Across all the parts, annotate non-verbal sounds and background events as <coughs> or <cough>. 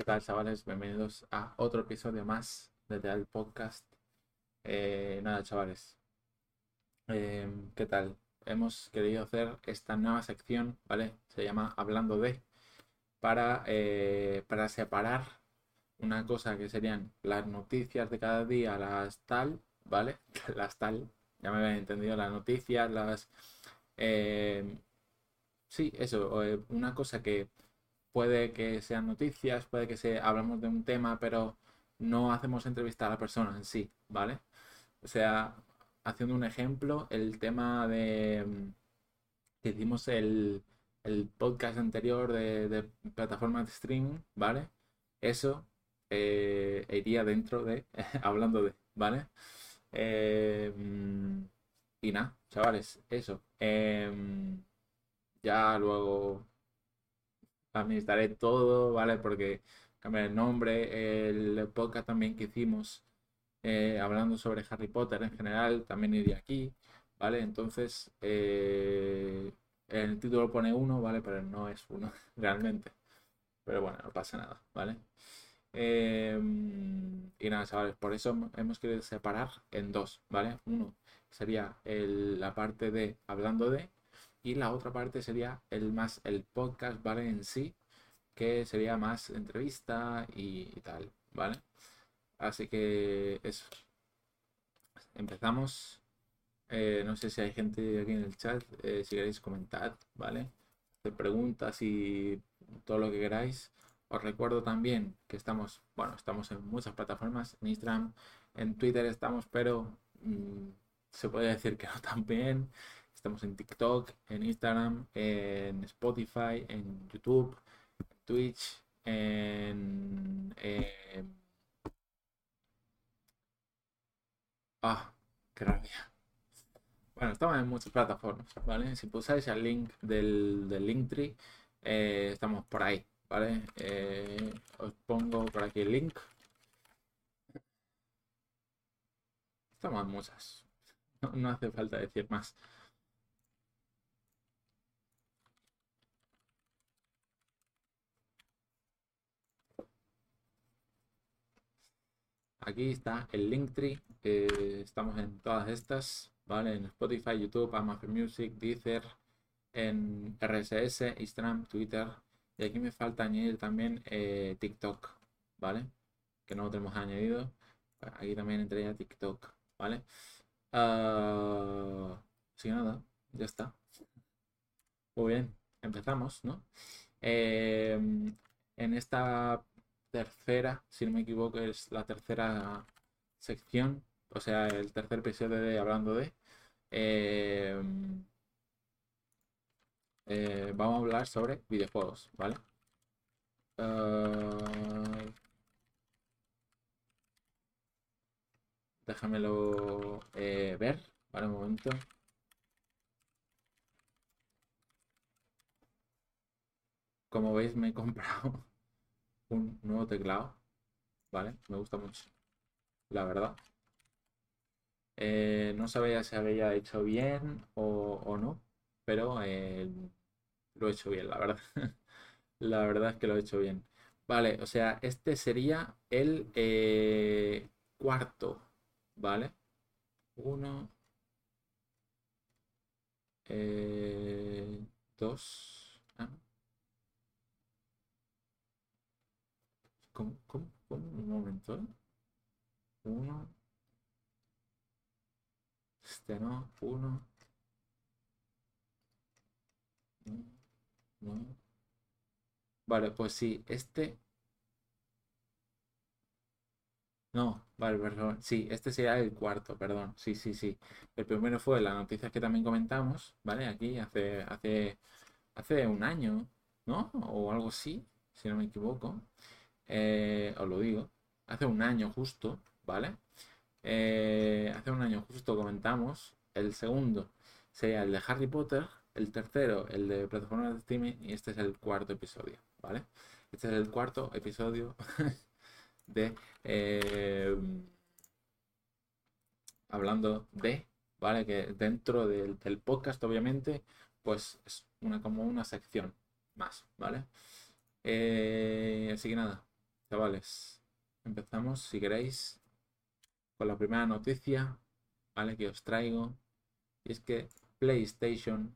¿Qué tal, chavales? Bienvenidos a otro episodio más de el Podcast. Eh, nada, chavales. Em, ¿Qué tal? Hemos querido hacer esta nueva sección, ¿vale? Se llama Hablando de, para, eh, para separar una cosa que serían las noticias de cada día, las tal, ¿vale? <laughs> Las tal, ya me habían entendido, las noticias, las... Em, sí, eso, eh, una cosa que puede que sean noticias, puede que se hablamos de un tema, pero no hacemos entrevista a la persona en sí, ¿vale? O sea, haciendo un ejemplo, el tema de mm, que hicimos el, podcast anterior de, de plataformas de streaming, ¿vale? Eso eh, iría dentro de, <laughs> hablando de, ¿vale? Eh, mm, y nada, chavales, eso. Em, ya luego administraré todo, ¿vale? Porque cambiar el nombre, el podcast también que hicimos eh, hablando sobre Harry Potter en general, también iría aquí, ¿vale? Entonces, eh, el título pone uno, ¿vale? Pero no es uno <laughs> realmente. Pero bueno, no pasa nada, ¿vale? Em, y nada, chavales, por eso hemos querido separar en dos, ¿vale? Uno sería la parte de hablando de y la otra parte sería el más el podcast, ¿vale? En sí, que sería más entrevista y, tal, ¿vale? Así que eso. Empezamos. Eh, no sé si hay gente aquí en el chat, eh, si queréis comentar, ¿vale? Hacer preguntas y todo lo que queráis. Os recuerdo también que estamos, bueno, estamos en muchas plataformas, en Instagram, en Twitter estamos, pero mm, se puede decir que no tan bien. Estamos en TikTok, en Instagram, en Spotify, en YouTube, en Twitch, en... Ah, qué rabia. Bueno, estamos en muchas plataformas, ¿vale? Si pulsáis el link del, del Linktree, eh, estamos por ahí, ¿vale? Eh, os pongo por aquí el link. Estamos en muchas. no hace falta decir más. Aquí está el Linktree. Eh, estamos en todas estas, ¿vale? En Spotify, YouTube, Amazon Music, Deezer, en RSS, Instagram, Twitter. Y aquí me falta añadir también eh, TikTok, ¿vale? Que no lo tenemos añadido. Aquí también entraría TikTok, ¿vale? Uh, sí, nada, ya está. Muy bien, empezamos, ¿no? Eh, en esta tercera, si no me equivoco, es la tercera sección, o sea, el tercer episodio de Hablando de. Eh, eh, vamos a hablar sobre videojuegos, ¿vale? Uh, déjamelo eh, ver, ¿vale? Un momento. Como veis, me he comprado un nuevo teclado, ¿vale? Me gusta mucho, la verdad. Eh, no sabía si había hecho bien o, no, pero eh, lo he hecho bien, la verdad. <laughs> la verdad es que lo he hecho bien. Vale, o sea, este sería el eh, cuarto, ¿vale? Uno, dos, ah, ¿Cómo, cómo? Un momento. Uno. Este no. Uno. No. Vale, pues sí, este. No, vale, perdón. Sí, este sería el cuarto, perdón. Sí, sí, sí. El primero fue la noticia que también comentamos, ¿vale? Aquí hace, hace, hace un año, ¿no? O algo así, si no me equivoco. Eh, os lo digo, hace un año justo, ¿vale? Eh, hace un año justo comentamos, el segundo sería el de Harry Potter, el tercero el de plataformas de streaming y este es el cuarto episodio, ¿vale? Este es el cuarto episodio <laughs> de... Eh, hablando de, ¿vale? Que dentro del, podcast, obviamente, pues es una como una sección más, ¿vale? así que nada, chavales, empezamos, si queréis, con la primera noticia, ¿vale? Que os traigo. Y es que PlayStation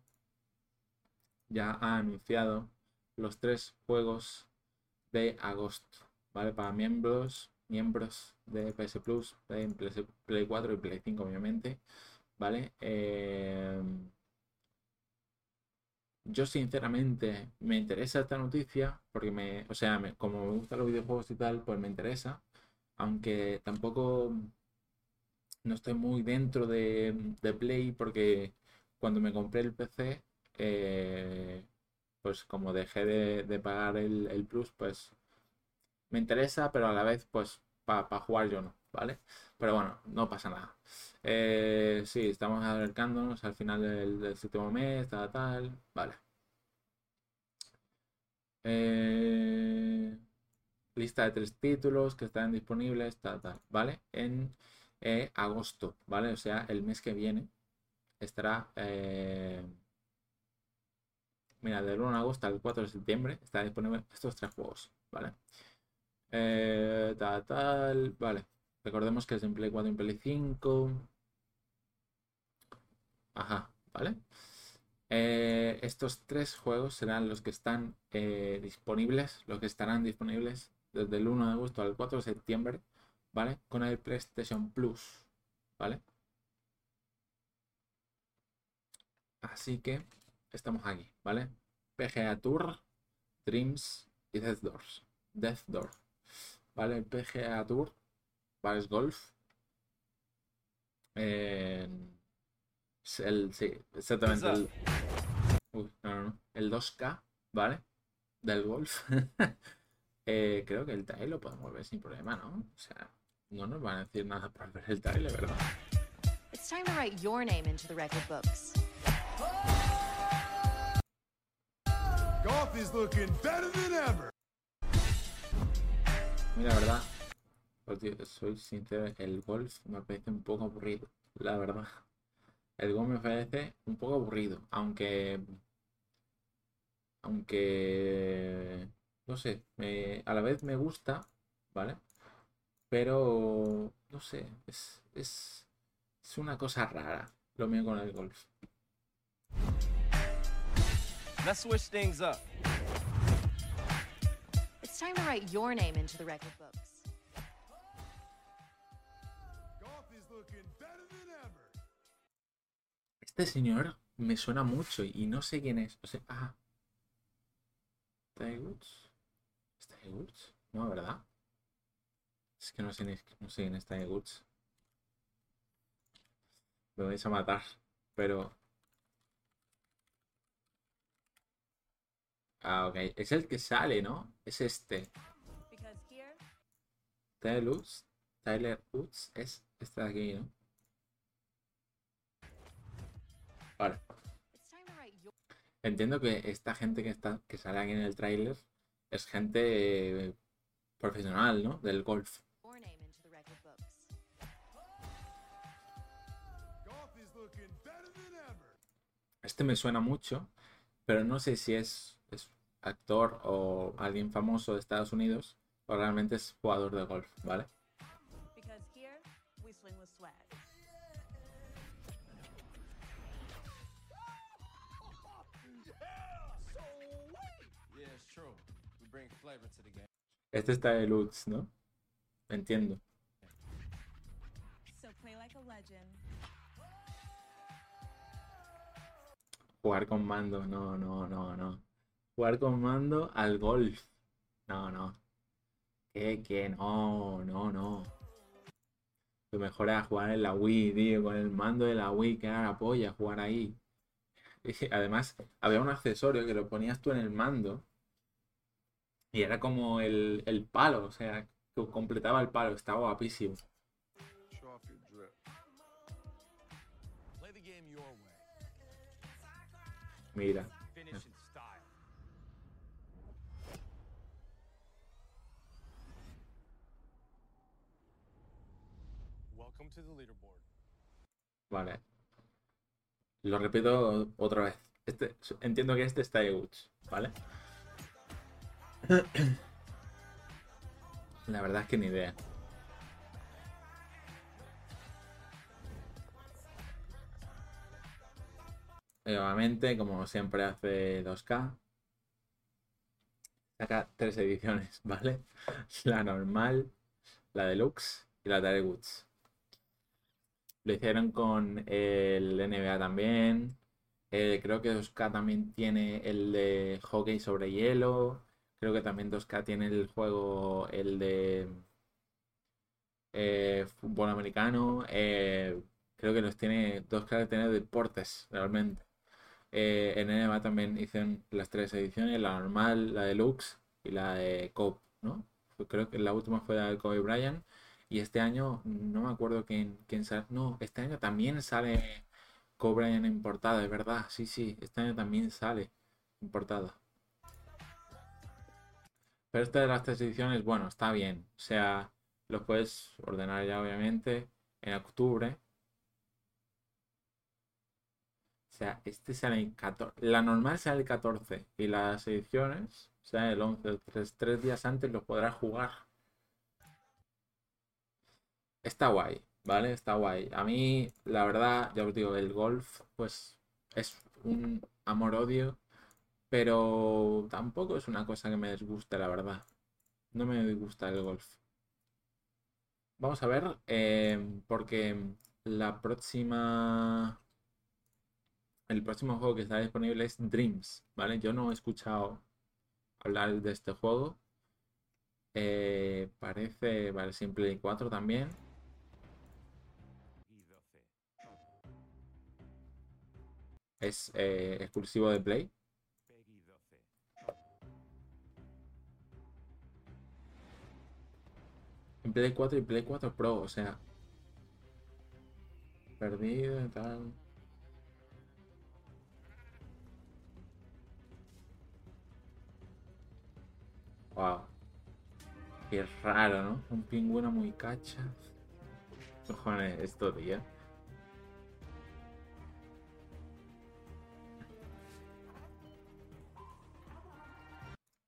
ya ha anunciado los tres juegos de agosto, ¿vale? Para miembros, miembros de PS Plus, de Play 4 y Play 5, obviamente, ¿vale? Eh, yo sinceramente me interesa esta noticia porque me, o sea, como me gustan los videojuegos y tal, pues me interesa, aunque tampoco no estoy muy dentro de, Play porque cuando me compré el PC, eh, pues como dejé de, pagar el, Plus, pues me interesa, pero a la vez, pues para jugar yo no, ¿vale? Pero bueno, no pasa nada. Eh, sí, estamos acercándonos al final del, séptimo mes, tal, tal, vale. Eh, lista de tres títulos que están disponibles, tal, tal, ¿vale? En eh, agosto, ¿vale? O sea, el mes que viene estará... Mira, del 1 de agosto al 4 de septiembre está disponible estos tres juegos, ¿vale? Tal, tal, vale. Recordemos que es en Play 4 y en Play 5. Ajá, ¿vale? Eh, estos tres juegos serán los que están eh, disponibles, los que estarán disponibles desde el 1 de agosto al 4 de septiembre, ¿vale? Con el PlayStation Plus, ¿vale? Así que estamos aquí, ¿vale? PGA Tour, Dreams y Death Doors. Death Door. ¿Vale? PGA Tour, Paris Golf. el, sí, exactamente. El, uy, no, no, no. El 2K, ¿vale? Del golf. <laughs> eh, creo que el trailer lo podemos ver sin problema, ¿no? O sea, no nos van a decir nada por ver el trailer, ¿verdad? It's time to write your name into the record books. Golf is looking better than ever. Mira, la verdad, soy sincero, el golf me parece un poco aburrido, la verdad. El golf me parece un poco aburrido, aunque. Aunque. No sé, a la vez me gusta, ¿vale? Pero. No sé, es, es, es una cosa rara lo mío con el golf. Let's switch things up. It's time to write your name into the record books. Este señor me suena mucho y no sé quién es. O sea, ah. Woods. Woods? No, ¿verdad? Es que no sé, no sé quién es Tiger Woods. Me vais a matar. Pero Ah, ok. Es el que sale, ¿no? Es este. Tyler Woods. Tyler Woods es de aquí, ¿no? Vale. Entiendo que esta gente que está que sale aquí en el tráiler es gente eh, profesional, ¿no? Del golf. Este me suena mucho, pero no sé si es actor o alguien famoso de Estados Unidos o realmente es jugador de golf, ¿vale? Este está de Lutz, ¿no? Entiendo. Jugar con mando, no, no, no, no. Jugar con mando al golf. No, no. ¿Qué? ¿Qué? No, no, no. Lo mejor era jugar en la Wii, tío, con el mando de la Wii, que era la polla jugar ahí. <laughs> además, había un accesorio que lo ponías tú en el mando. Y era como el, el palo, o sea, que completaba el palo, estaba guapísimo. Mira. Vale. Lo repito otra vez. Este, entiendo que este está de Woods, ¿vale? <clears throat> La verdad es que ni idea. Nuevamente, como siempre hace 2K, saca tres ediciones, <laughs> ¿vale? La normal, la deluxe y la de Woods. Lo hicieron con el NBA también. Eh, creo que 2K también tiene el de hockey sobre hielo. Creo que también 2K tiene el juego, el de eh, fútbol americano. Eh, creo que los tiene, 2K tiene deportes realmente. en NBA también hicieron las tres ediciones, la normal, la deluxe y la de Cope, ¿no? Creo que la última fue la de Kobe Bryant. Y este año, no me acuerdo quién, quién sale. No, este año también sale Cobra en portada, es verdad. Sí, sí, este año también sale en portada. Pero esta de las tres ediciones, bueno, está bien. O sea, lo puedes ordenar ya, obviamente, en octubre. O sea, este sale el 14. La normal sale el 14 y las ediciones, o sea, el 11, tres, tres días antes lo podrás jugar. Está guay, ¿vale? Está guay. A mí, la verdad, ya os digo, el golf, pues es un amor-odio, pero tampoco es una cosa que me disguste, la verdad. No me disgusta el golf. Vamos a ver, eh, porque la próxima... El próximo juego que está disponible es Dreams, ¿vale? Yo no he escuchado hablar de este juego. Eh, parece, vale, Simple 4 también. es eh, exclusivo de Play. Play 4 y Play 4 Pro, o sea. Perdido y tal. Wow. Qué raro, ¿no? Un pingüino muy cacha. Cojones, esto, tío.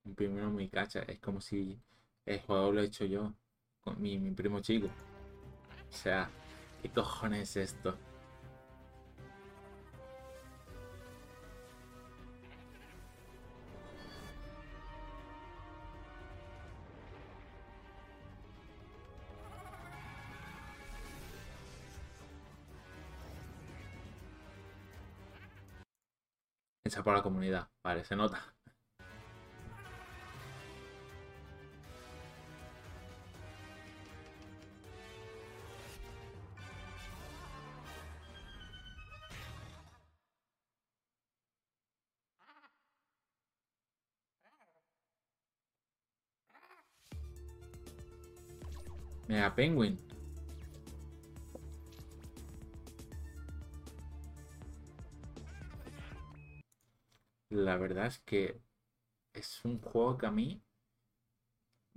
un pingüino muy cacha. Es como si el juego lo he hecho yo, mi, mi primo chico. O sea, ¿qué cojones es esto? Hecha por la comunidad, vale, se nota. Mega Penguin. La verdad es que es un juego que a mí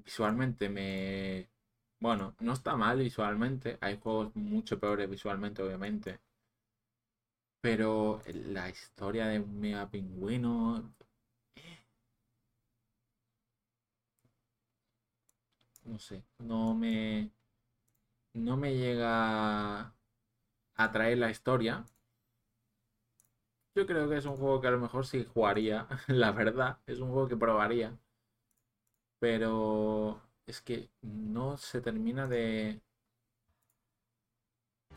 visualmente me... Bueno, no está mal visualmente. Hay juegos mucho peores visualmente, obviamente. Pero la historia de un mega pingüino no sé, no me, no me llega a atraer la historia. Yo creo que es un juego que a lo mejor sí jugaría, <laughs> la verdad, es un juego que probaría. Pero es que no se termina de...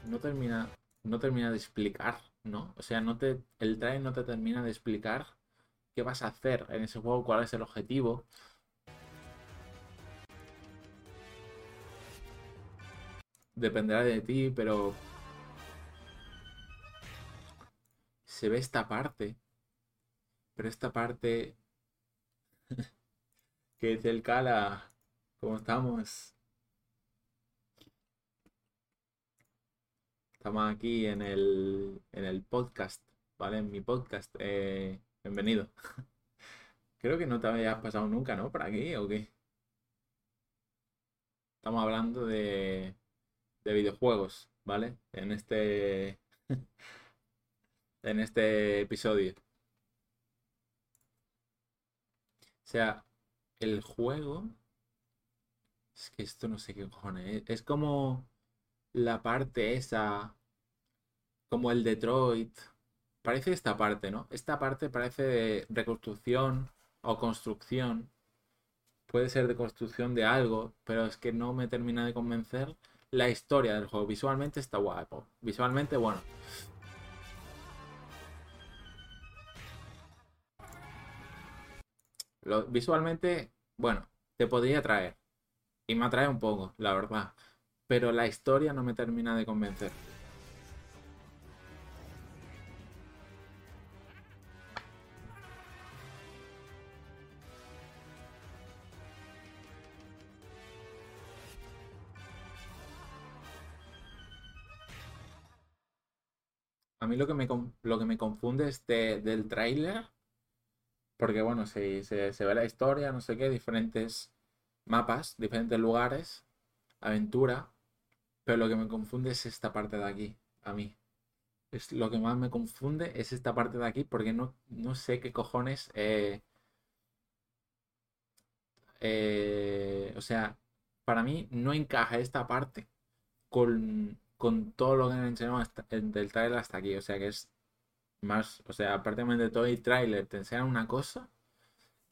No termina, no termina de explicar, ¿no? O sea, no te, el trailer no te termina de explicar qué vas a hacer en ese juego, cuál es el objetivo. Dependerá de ti, pero se ve esta parte. Pero esta parte <laughs> que dice el Cala, ¿cómo estamos? Estamos aquí en el, en el podcast, ¿vale? En mi podcast. Eh, bienvenido. <laughs> Creo que no te habías pasado nunca, ¿no? Por aquí, ¿o qué? Estamos hablando de de videojuegos, ¿vale? En este <laughs> en este episodio. O sea, el juego Es que esto no sé qué cojones. Es como la parte esa. Como el Detroit. Parece esta parte, ¿no? Esta parte parece de reconstrucción o construcción. Puede ser de construcción de algo, pero es que no me termina de convencer la historia del juego. Visualmente está guapo. Visualmente, bueno. visualmente, bueno, te podría atraer. Y me atrae un poco, la verdad. Pero la historia no me termina de convencer. A mí lo que me, lo que me confunde es del tráiler, porque bueno, se, se, ve la historia, no sé qué, diferentes mapas, diferentes lugares, aventura, pero lo que me confunde es esta parte de aquí, a mí. Es, lo que más me confunde es esta parte de aquí, porque no, no sé qué cojones... Eh, eh, o sea, para mí no encaja esta parte con, con todo lo que han enseñado del trailer hasta aquí. O sea que es más, o sea, aparte de todo el trailer te enseñan una cosa,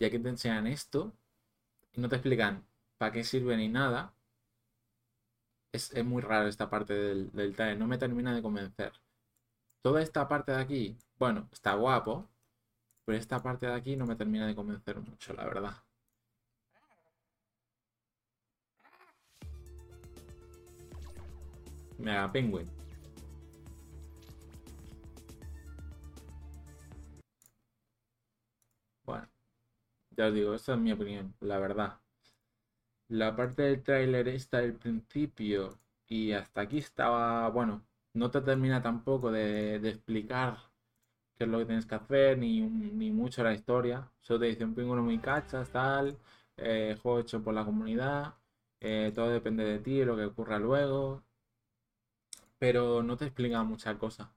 ya que te enseñan esto y no te explican para qué sirve ni nada. Es, muy raro esta parte del, del trailer, no me termina de convencer. Toda esta parte de aquí, bueno, está guapo, pero esta parte de aquí no me termina de convencer mucho, la verdad. Mega Penguin. Bueno, ya os digo, esta es mi opinión, la verdad. La parte del tráiler está del principio y hasta aquí estaba, bueno, no te termina tampoco de, explicar qué es lo que tienes que hacer, ni, ni mucho la historia. Solo te dice un pingüino muy cachas, tal, eh, juego hecho por la comunidad, eh, todo depende de ti, lo que ocurra luego, pero no te explica muchas cosas.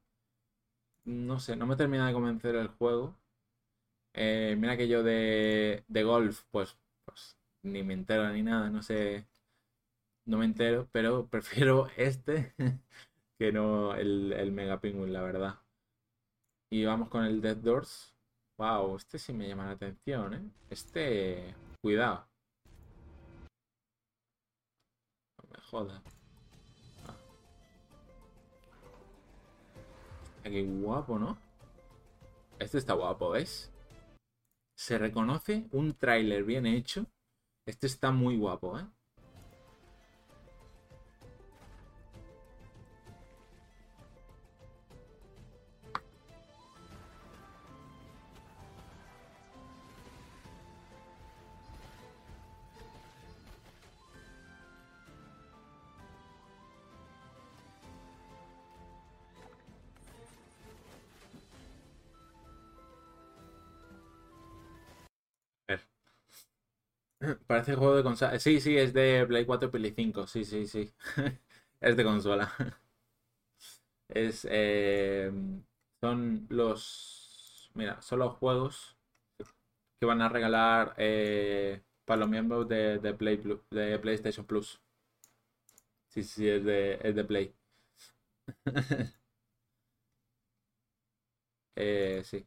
No sé, no me termina de convencer el juego. Eh, mira que yo de, de golf, pues, pues ni me entero ni nada, no sé, no me entero, pero <laughs> prefiero este <laughs> que no el, el Mega Penguin, la verdad. Y vamos con el Dead Doors. Wow, este sí me llama la atención, ¿eh? Este, cuidado. No me jodas. Qué guapo, ¿no? Este está guapo, ¿ves? Se reconoce un tráiler bien hecho. Este está muy guapo, ¿eh? <laughs> Parece juego de consola. Sí, sí, es de Play 4 y Play 5. Sí, sí, sí. <laughs> es de consola. <laughs> Es. Eh, son los. Mira, son los juegos que van a regalar eh, para los miembros de, Play, de PlayStation Plus. Sí, sí, es de, es de Play. eh, sí.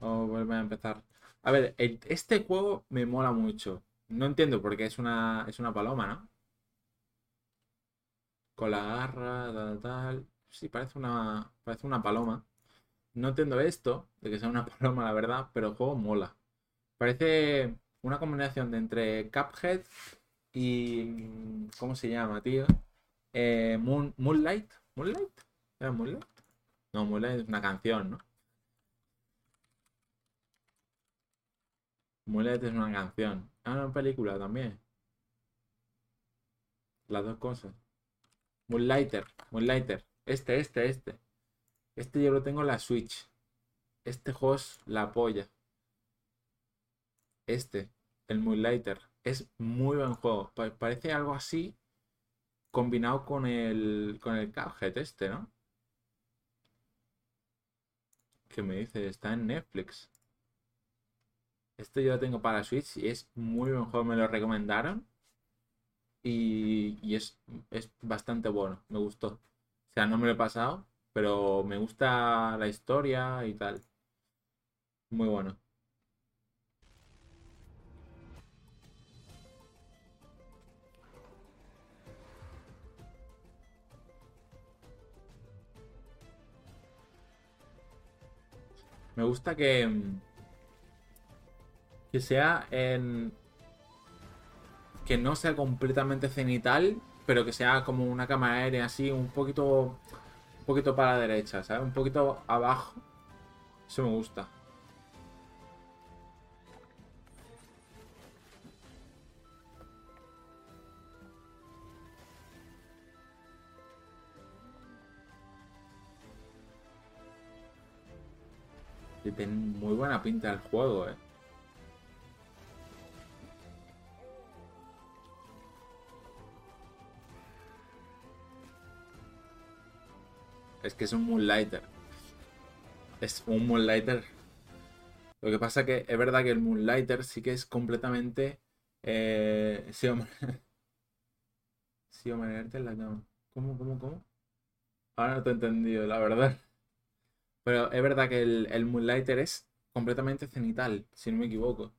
Vamos a empezar. A ver, este juego me mola mucho. No entiendo por qué es una, es una paloma, ¿no? Con la garra, tal, tal. Sí, parece una, parece una paloma. No entiendo esto, de que sea una <laughs> paloma, la verdad, pero el juego mola. Parece una combinación de entre Cuphead y... ¿Cómo se llama, tío? Eh, Moonlight. ¿Moonlight? ¿Era Moonlight? No, Moonlight es una canción, ¿no? Moonlight es una canción. Ah, una película también. Las dos cosas. Moonlighter, Moonlighter. Este, este, este. Este yo lo tengo en la Switch. Este es la polla. Este, el Moonlighter. Es muy buen juego. parece algo así combinado con el con el Cuphead este, ¿no? ¿Qué me dice? Está en Netflix. Esto yo lo tengo para Switch y es muy buen juego, me lo recomendaron. Y, y es, es bastante bueno, me gustó. O sea, no me lo he pasado, pero me gusta la historia y tal. Muy bueno. Me gusta que, que sea en... que no sea completamente cenital, pero que sea como una cámara aérea así, un poquito, un poquito para la derecha, ¿sabes? Un poquito abajo. Eso me gusta. Y tiene muy buena pinta el juego, eh. Es que es un Moonlighter. Es un Moonlighter. Lo que pasa que es verdad que el Moonlighter sí que es completamente... Eh, sí, hombre. <laughs> Sí, hombre, en la cama. ¿Cómo, cómo, cómo? Ahora no te he entendido, la verdad. Pero es verdad que el, el Moonlighter es completamente cenital, si no me equivoco.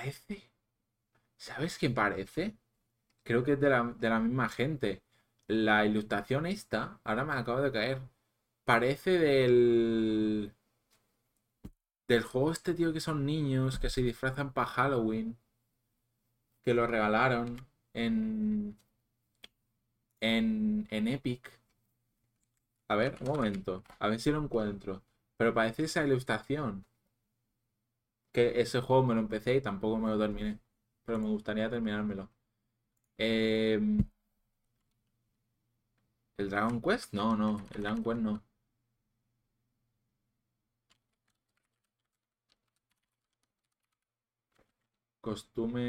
Parece. ¿Sabes qué parece? Creo que es de la, de la misma gente. La ilustración esta, ahora me acaba de caer. Parece del. Del juego este, tío, que son niños que se disfrazan para Halloween que lo regalaron en, en, en Epic. A ver, un momento. A ver si lo encuentro. Pero parece esa ilustración. Que ese juego me lo empecé y tampoco me lo terminé. Pero me gustaría terminármelo. Em, ¿El Dragon Quest? No, no. El Dragon Quest no. Costume.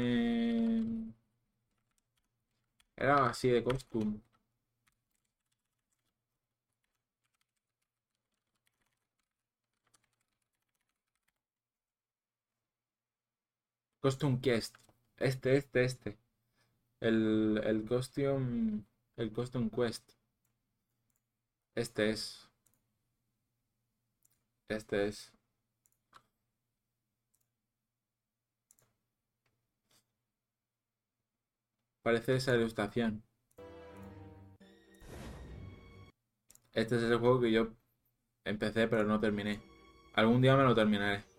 Era así de costume. Costume Quest. Este, este, este. El, el costume. El costume quest. Este es. Este es. Parece esa ilustración. Este es el juego que yo empecé pero no terminé. Algún día me lo terminaré.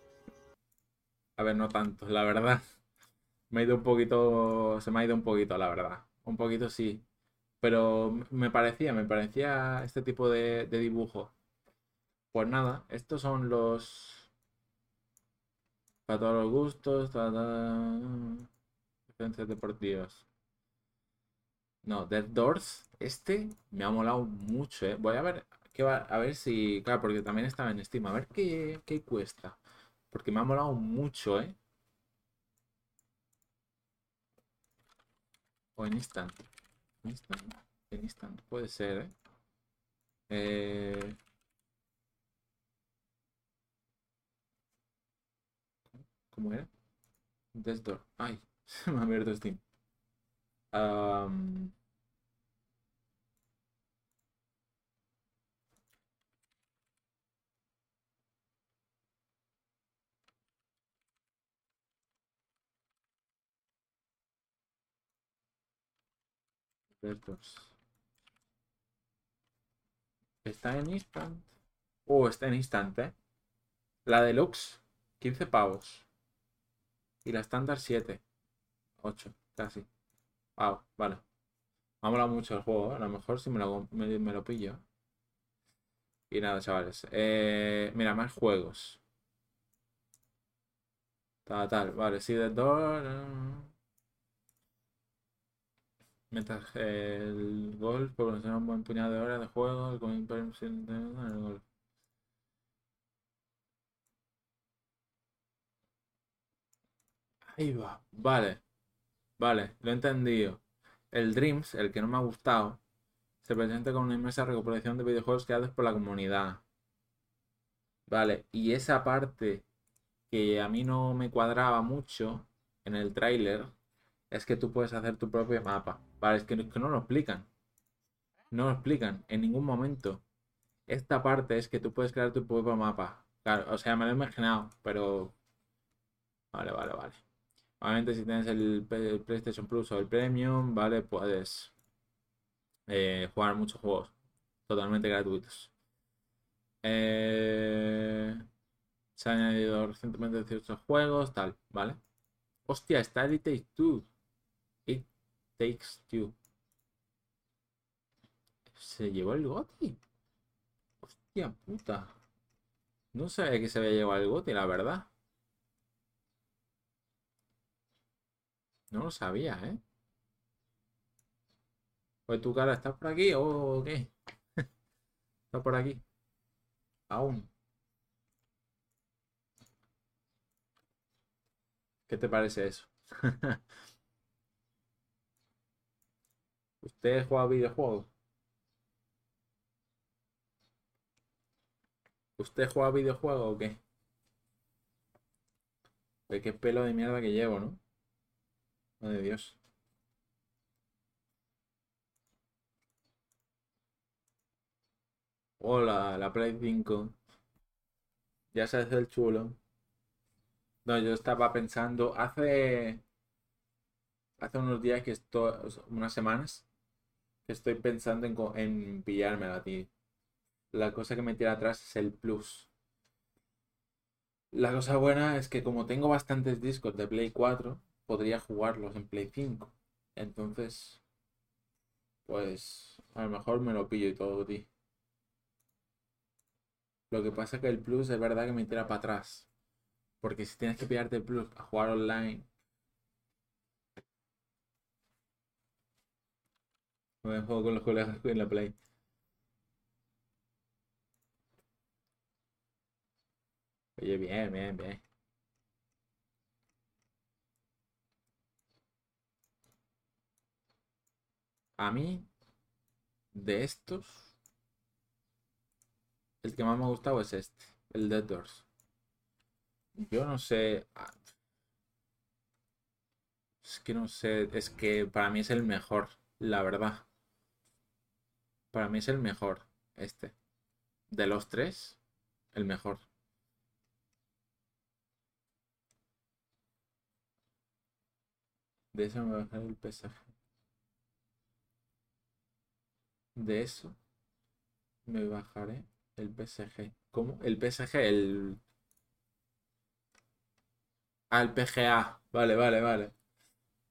A ver, no tanto, la verdad. <laughs> Me ha ido un poquito. Se me ha ido un poquito, la verdad. Un poquito sí. Pero me parecía, me parecía este tipo de, dibujo. Pues nada, estos son los. Para todos los gustos. Defensas deportivas. No, Dead Doors, este me ha molado mucho, ¿eh? Voy a ver, qué va, a ver si, claro, porque también estaba en Steam, a ver qué, qué cuesta. Porque me ha molado mucho, ¿eh? O en Instant. Instant. En Instant, puede ser, ¿eh? eh... ¿Cómo era? Death Door. Ay, <laughs> se me ha abierto Steam. Um, Está en instant. Oh, está en instante. ¿eh? La deluxe, 15 pavos. Y la estándar, 7. 8, casi. Wow, vale. Me ha molado mucho el juego. A lo mejor si me lo, me, lo pillo. Y nada, chavales. Eh, mira, más juegos. Tal, tal. Vale, sí, de Door. Mientras el golf proporciona un buen puñado de horas de juego, el el golf. Ahí va. Vale. Vale, lo he entendido. el Dreams, el que no me ha gustado, se presenta con una inmensa recopilación de videojuegos creados por la comunidad. Vale, y esa parte que a mí no me cuadraba mucho en el tráiler es que tú puedes hacer tu propio mapa. Es que, que no lo explican. No lo explican en ningún momento. Esta parte es que tú puedes crear tu propio mapa. Claro, o sea, me lo he imaginado, pero... Vale, vale, vale. Obviamente si tienes el, PlayStation Plus o el Premium, ¿vale? Puedes eh, jugar muchos juegos totalmente gratuitos. Eh, se han añadido recientemente ciertos juegos, tal, ¿vale? Hostia, está Two. It Takes Two. Se llevó el GOTI. Hostia puta. No sabía que se había llevado el GOTI, la verdad. No lo sabía, ¿eh? Pues tu cara, ¿estás por aquí o qué? <laughs> ¿Estás por aquí? Aún. ¿Qué te parece eso? <laughs> ¿Usted juega videojuegos? ¿Usted juega videojuegos o qué? Pues qué pelo de mierda que llevo, ¿no? de Dios. Hola, la Play 5. Ya se hace el chulo. No, yo estaba pensando, hace. Hace unos días que estoy. unas semanas. Estoy pensando en, en pillármela, tío. La cosa que me tira atrás es el plus. La cosa buena es que como tengo bastantes discos de Play 4, podría jugarlos en Play 5. Entonces, pues a lo mejor me lo pillo y todo, tío. Lo que pasa es que el Plus es verdad que me tira para atrás. Porque si tienes que pillarte el Plus a jugar online. Me juego con los colegas en la Play. Oye, bien, bien, bien. A mí, de estos, el que más me ha gustado es este, el Dead Doors. Yo no sé. Ah, es que no sé, es que para mí es el mejor, la verdad. Para mí es el mejor, este. De los tres, el mejor. De eso me va a el pesaje de eso me bajaré el PSG. ¿Cómo? El PSG, el... Ah, el PGA. Vale, vale, vale.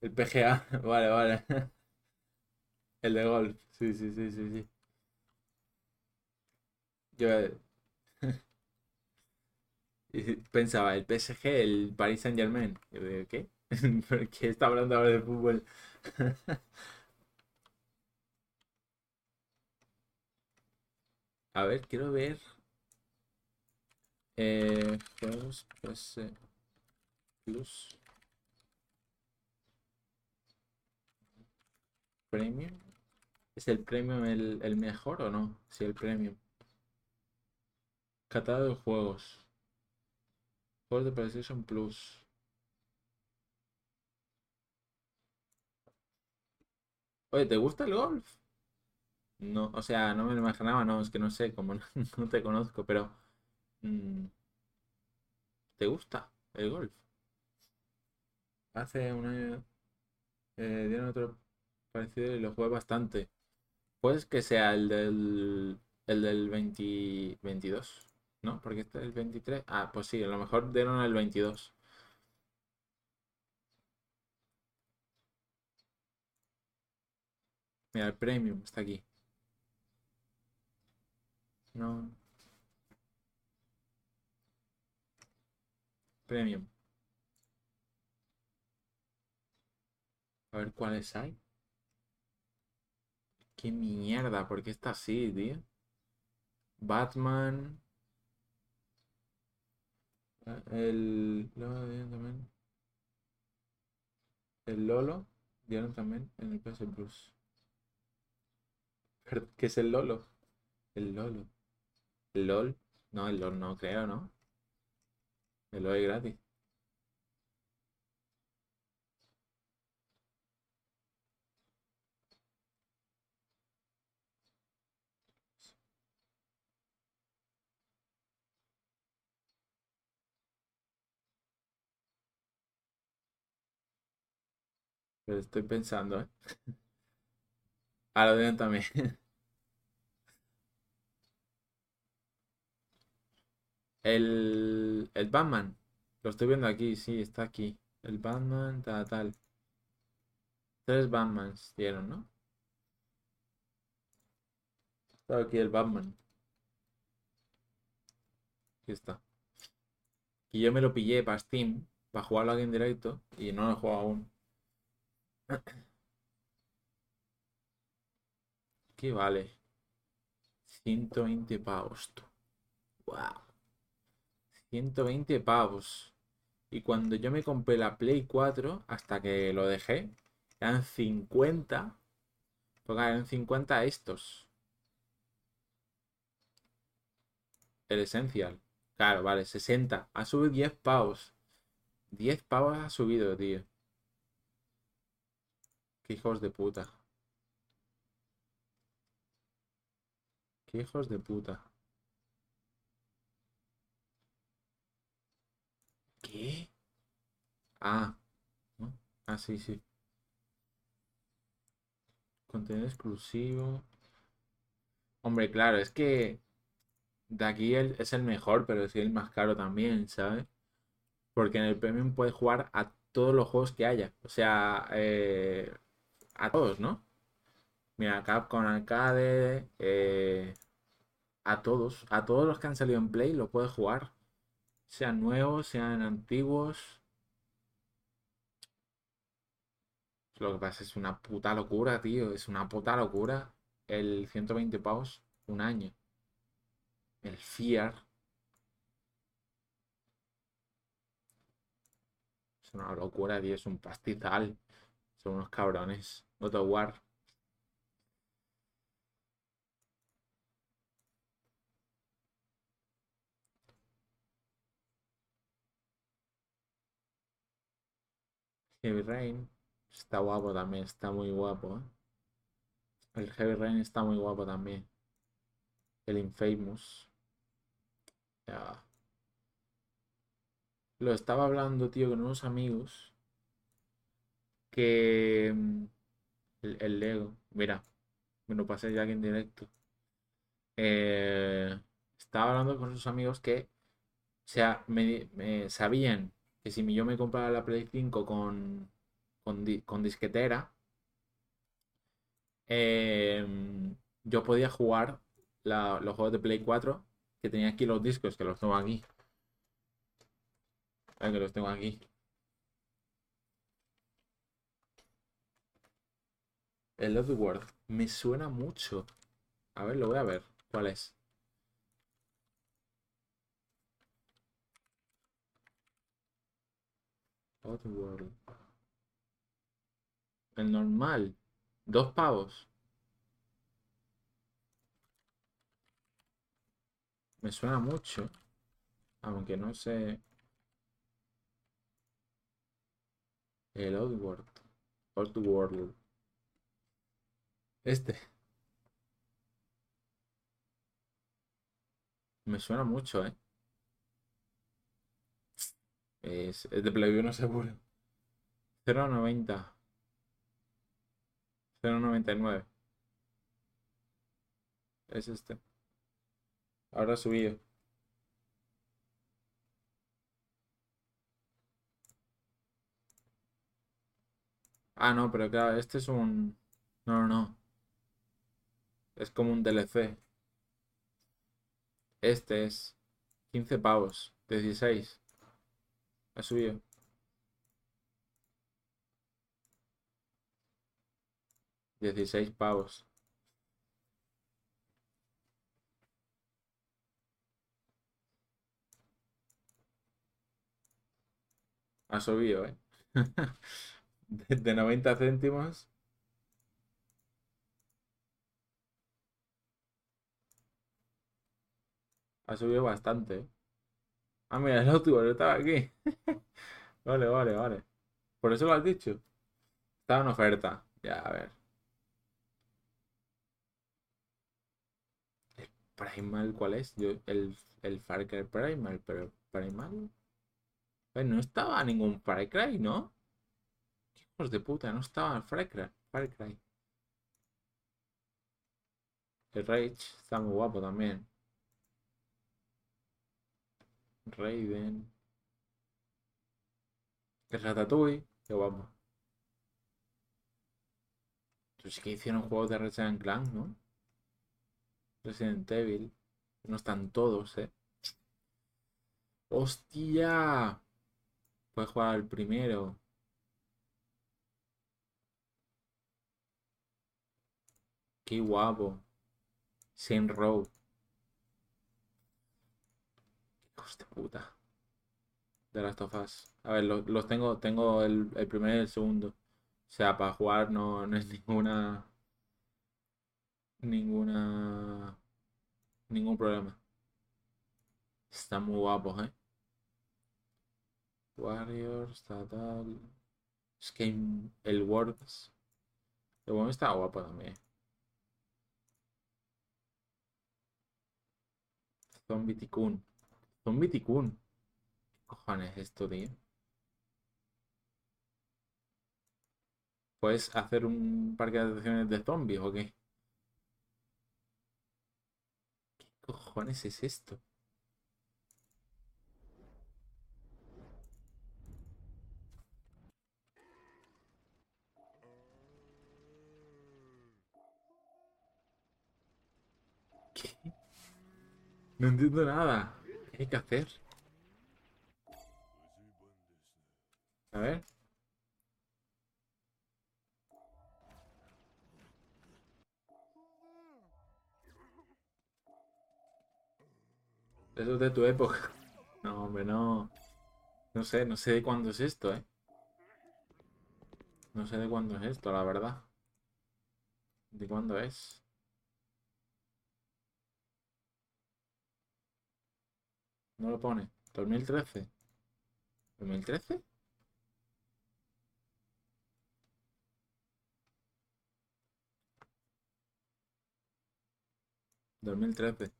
El PGA, <laughs> vale, vale. <laughs> El de golf. Sí, sí, sí, sí, sí. Yo <laughs> pensaba, el PSG, el Paris Saint Germain. ¿Qué? <laughs> ¿Por qué está hablando ahora de fútbol? <laughs> A ver, quiero ver. Eh, juegos PC Plus. Premium. ¿Es el Premium el, mejor o no? Sí, el Premium. Catálogo de juegos. Juegos de PlayStation Plus. Oye, ¿te gusta el golf? No, o sea, no me lo imaginaba, no, es que no sé, como <laughs> no, te conozco, pero mm, ¿te gusta el golf? Hace un año eh, dieron otro parecido y lo jugué bastante. Puede que sea el del, el del 22, ¿no? Porque este es el 23. Ah, pues sí, a lo mejor dieron el 22. Mira, el premium está aquí. No. Premium. A ver cuáles hay. Qué mierda, ¿por qué está así, tío? Batman. Ah, el. El Lolo. dieron también en el PS Plus. ¿Qué es el Lolo? El Lolo. ¿El LOL? No, el LOL no creo, ¿no? El LOL es gratis. Pero estoy pensando, ¿eh? <laughs> Ah, dieron también. <laughs> El, el Batman. Lo estoy viendo aquí, sí, está aquí. El Batman, tal, tal. Tres Batmans dieron, ¿no? Está aquí el Batman. Aquí está. Y yo me lo pillé para Steam, para jugarlo aquí en directo, y no lo he jugado aún. ¿Qué vale? 120 pavos. Wow. 120 pavos. Y cuando yo me compré la Play 4, hasta que lo dejé, eran 50. Porque eran 50 estos. El Essential. Claro, vale, 60. Ha subido 10 pavos. 10 pavos ha subido, tío. Qué hijos de puta. Qué hijos de puta. ¿Qué? Ah. Ah, sí, sí. Contenido exclusivo. Hombre, claro, es que de aquí es el mejor, pero es el más caro también, ¿sabes? Porque en el Premium puedes jugar a todos los juegos que haya. O sea, eh, a todos, ¿no? Mira, Capcom Arcade, eh, a todos, a todos los que han salido en Play lo puedes jugar. Sean nuevos, sean antiguos. Lo que pasa es una puta locura, tío. Es una puta locura. El 120 pavos, un año. El Fear. Es una locura, tío. Es un pastizal. Son unos cabrones. God of War. Heavy Rain. Está guapo también, está muy guapo. ¿eh? El Heavy Rain está muy guapo también. El Infamous. Ya. Lo estaba hablando, tío, con unos amigos. Que. Mm, el, Lego. Mira, me lo pasé ya aquí en directo. Eh, estaba hablando con unos amigos que. O sea, me, sabían que si yo me comprara la Play 5 con, con, disquetera, em, yo podía jugar los juegos de Play 4 que tenía aquí los discos, que los tengo aquí. que los tengo aquí. El World me suena mucho. A ver, lo voy a ver. ¿Cuál es? World El normal. Dos pavos. Me suena mucho. Aunque no sé. El Oddworld. World Este. Me suena mucho, ¿eh? Es, de Play 1 <laughs> seguro. 0.90. 0.99. Es este. Ahora subido. Ah, no, pero claro, este es un... No, no, no. Es como un DLC. Este es 15 pavos. 16. Ha subido. Dieciséis pavos. Ha subido, ¿eh? <laughs> de 90 céntimos. Ha subido bastante. Ah, mira, el no estaba aquí. <laughs> vale, vale, vale. Por eso lo has dicho. Estaba en oferta. Ya, a ver. ¿El Primal cuál es? Yo, el, el Far Cry Primal, pero Primal. Pues no estaba ningún Far Cry, ¿no? hijos de puta, no estaba el Far Cry. Far Cry. El Rage está muy guapo también. El Ratatouille. Qué guapo. Pues sí que hicieron juegos de Resident Clank, ¿no? Resident Evil. No están todos, ¿eh? ¡Hostia! Puedes jugar al primero. Qué guapo. Saint Row. Hijos puta. De las tofas. A ver, los, tengo. Tengo el, el primero y el segundo. O sea, para jugar no, no es <laughs> ninguna. Ninguna. Ningún problema. Están muy guapos, ¿eh? Warriors, tal, Es que el Words. El bueno está guapo también. Zombie Tikkun. Zombie Tikkun. ¿Qué cojones es esto, tío? ¿Puedes hacer un parque de atracciones de zombies o qué? ¿Qué cojones es esto? No entiendo nada. ¿Qué hay que hacer? A ver. Eso es de tu época. No, hombre, no. No sé, no sé de cuándo es esto, ¿eh? No sé de cuándo es esto, la verdad. ¿De cuándo es? No lo pone. 2013. ¿2013? ¿2013?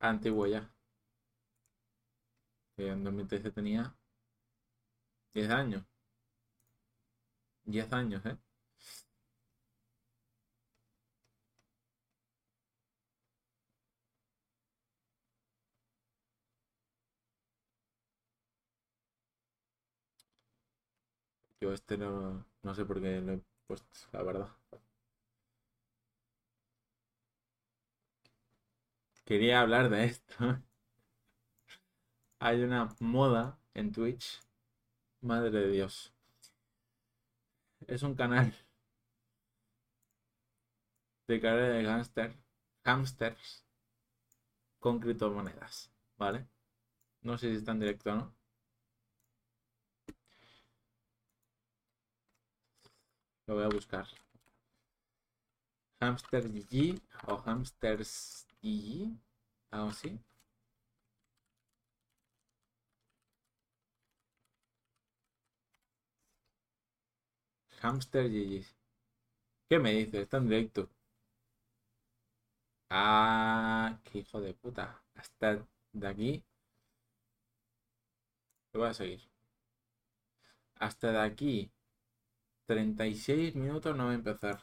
Antiguo ya. Que en 2013 tenía 10 años. 10 años, ¿eh? Este no, no sé por qué lo he puesto, la verdad. Quería hablar de esto. <laughs> Hay una moda en Twitch. Madre de Dios. Es un canal de carrera de hamster, hamsters con criptomonedas, ¿vale? No sé si está en directo o no. Lo voy a buscar. Hamster GG o Hamsters GG. Algo así. Hamster GG. ¿Qué me dice? Está en directo. Ah, qué hijo de puta. Hasta de aquí. Lo voy a seguir. Hasta de aquí 36 minutos no va a empezar.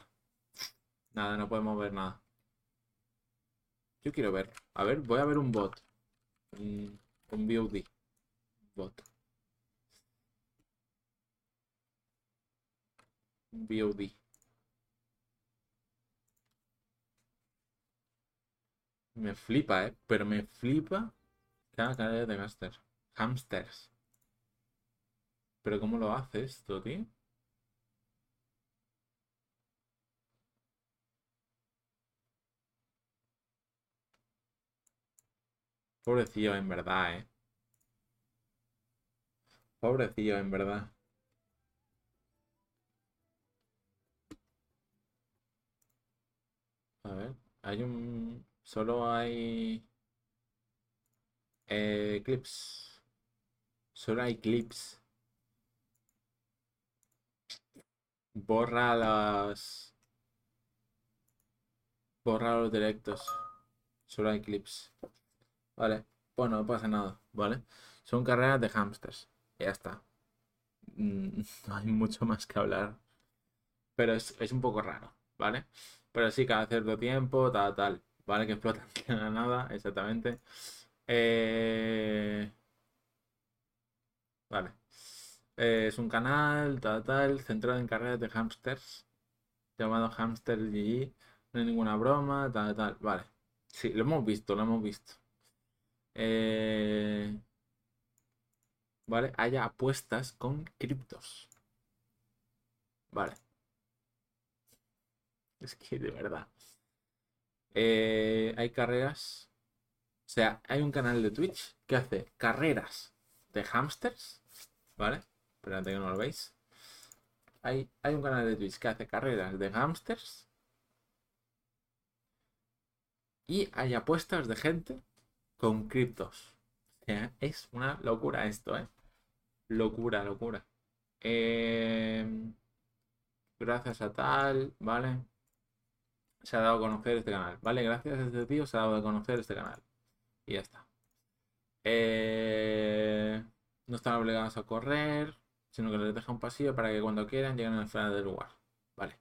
Nada, no podemos ver nada. Yo quiero ver. A ver, voy a ver un bot. Un, un VOD. Bot. Un. Me flipa, ¿eh? Pero me flipa cada cadena de hamster. Hamsters. Pero ¿cómo lo hace esto, tío? Pobrecillo, en verdad, ¿eh? Pobrecillo, en verdad. A ver, hay un... Solo hay... Eh, clips. Solo hay clips. Borra las... Borra los directos. Solo hay clips. Vale. Bueno, no pasa nada, ¿vale? Son carreras de hamsters. Ya está. Mm, <laughs> no hay mucho más que hablar. Pero es, un poco raro, ¿vale? Pero sí, cada cierto tiempo, tal, tal. ¿Vale? Que explotan de <laughs> la nada, exactamente. Eh, vale. Eh, es un canal, tal, tal, centrado en carreras de hamsters. Llamado Hamster GG. No hay ninguna broma, tal, tal. Vale. Sí, lo hemos visto, lo hemos visto. Eh, ¿Vale? Haya apuestas con criptos. Vale. <laughs> Es que de verdad. Eh, hay carreras. O sea, hay un canal de Twitch que hace carreras de hamsters. ¿Vale? Espérate que no lo veis. Hay, hay un canal de Twitch que hace carreras de hamsters. Y hay apuestas de gente con criptos. Es una locura esto, ¿eh? Locura, locura. Em, gracias a tal, ¿vale? Se ha dado a conocer este canal, ¿vale? Gracias a este tío se ha dado a conocer este canal. Y ya está. Eh, no están obligados a correr, sino que les deja un pasillo para que cuando quieran lleguen al final del lugar. Vale.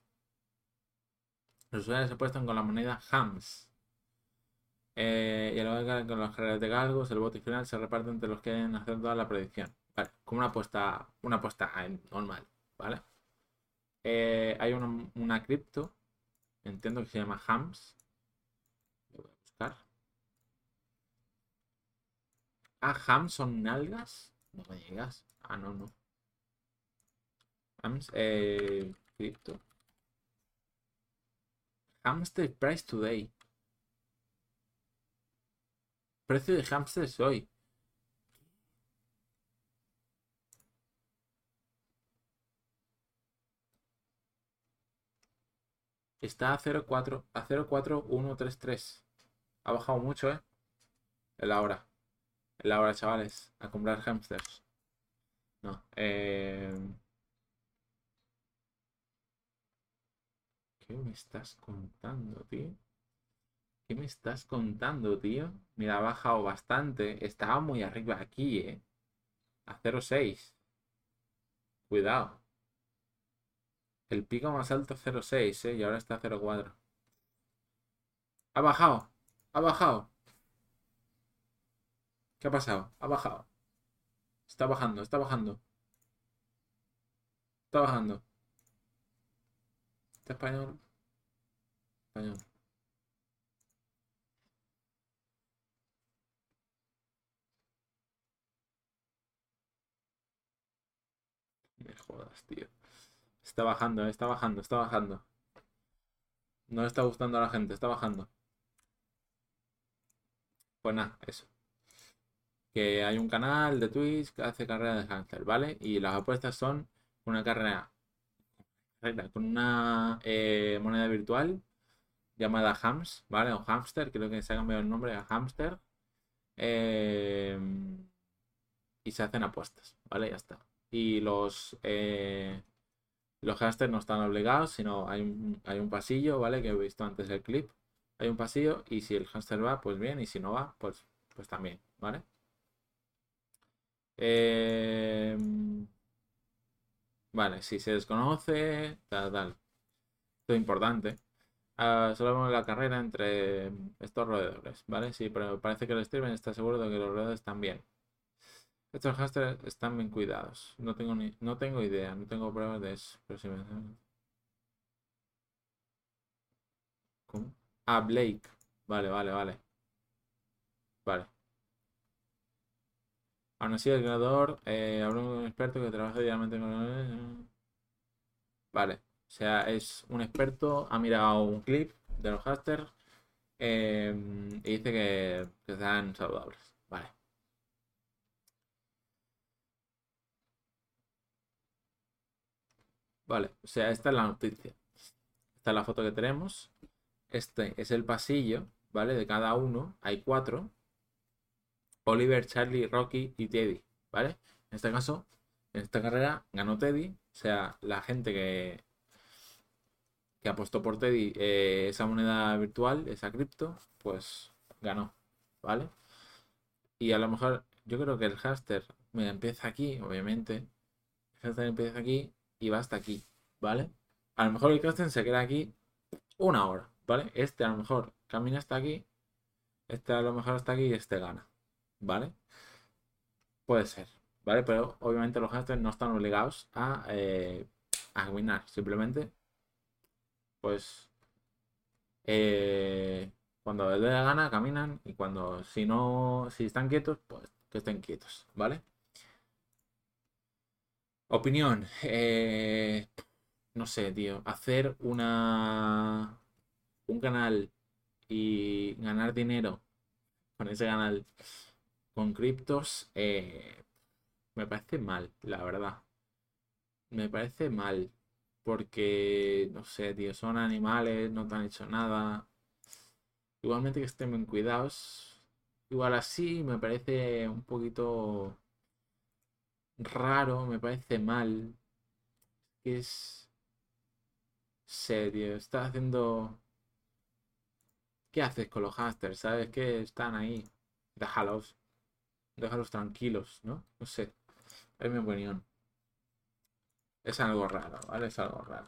Los usuarios se apuestan con la moneda HAMS. Eh, y a lo que con las carreras de galgos, el bote final se reparte entre los que hayan toda la predicción. Vale, como una apuesta, una apuesta normal, ¿vale? Eh, hay una, una cripto, entiendo que se llama HAMS. Lo voy a buscar. Ah, HAMS son nalgas. No me digas. Ah, no, no. HAMS, eh, cripto. Hamster Price Today. Precio de hamsters hoy. Está a 0,4 a 0,4133. Ha bajado mucho, ¿eh? En la hora. En la hora, chavales. A comprar hamsters. No. Eh... ¿Qué me estás contando, tío? ¿Qué me estás contando, tío? Mira, ha bajado bastante. Estaba muy arriba aquí, ¿eh? A 0,6. Cuidado. El pico más alto 0,6, ¿eh? Y ahora está a 0,4. Ha bajado. Ha bajado. ¿Qué ha pasado? Ha bajado. Está bajando, está bajando. Está bajando. ¿Está español? Español. Me Está bajando, está bajando, está bajando. No le está gustando a la gente, está bajando. Pues nada, eso. Que hay un canal de Twitch que hace carrera de hamster, ¿vale? Y las apuestas son una carrera con una eh, moneda virtual llamada Hams, ¿vale? O Hamster, creo que se ha cambiado el nombre a Hamster. Eh, y se hacen apuestas, ¿vale? Ya está y los, eh, los hamsters no están obligados, sino hay un, hay un pasillo, ¿vale? Que he visto antes el clip. Hay un pasillo y si el hamster va, pues bien, y si no va, pues, pues también, ¿vale? Em, vale, si se desconoce, tal, tal. Esto es importante. Uh, solo vemos la carrera entre estos roedores, ¿vale? Sí, pero parece que el streamer está seguro de que los roedores están bien. Estos hamsters están bien cuidados. No tengo ni, no tengo idea, no tengo pruebas de eso. Pero si me... ¿Cómo? Ah, Blake. Vale, vale, vale. Vale. Aún así, el creador, eh, un experto que trabaja diariamente con... Vale. O sea, es un experto, ha mirado un clip de los hamsters eh, y dice que, que están saludables. Vale. Vale, o sea, esta es la noticia. Esta es la foto que tenemos. Este es el pasillo, ¿vale? De cada uno. Hay cuatro. Oliver, Charlie, Rocky y Teddy, ¿vale? En este caso, en esta carrera ganó Teddy. O sea, la gente que, que apostó por Teddy eh, esa moneda virtual, esa cripto, pues ganó, ¿vale? Y a lo mejor yo creo que el haster me empieza aquí, obviamente. El haster empieza aquí y va hasta aquí, ¿vale? A lo mejor el haster se queda aquí una hora, ¿vale? Este a lo mejor camina hasta aquí, este a lo mejor hasta aquí y este gana, ¿vale? Puede ser, ¿vale? Pero obviamente los hasters no están obligados a, eh, a simplemente, pues, eh, cuando les dé la gana caminan y cuando, si no, si están quietos, pues que estén quietos, ¿vale? Opinión, eh, no sé, tío, hacer una un canal y ganar dinero con ese canal con criptos eh, me parece mal, la verdad. Me parece mal porque, no sé, tío, son animales, no te han hecho nada. Igualmente que estén bien cuidados. Igual así me parece un poquito raro, me parece mal. Es serio, está haciendo... ¿Qué haces con los hamsters? ¿Sabes que están ahí? Déjalos. Déjalos tranquilos, ¿no? No sé. Es mi opinión. Es algo raro, ¿vale? Es algo raro.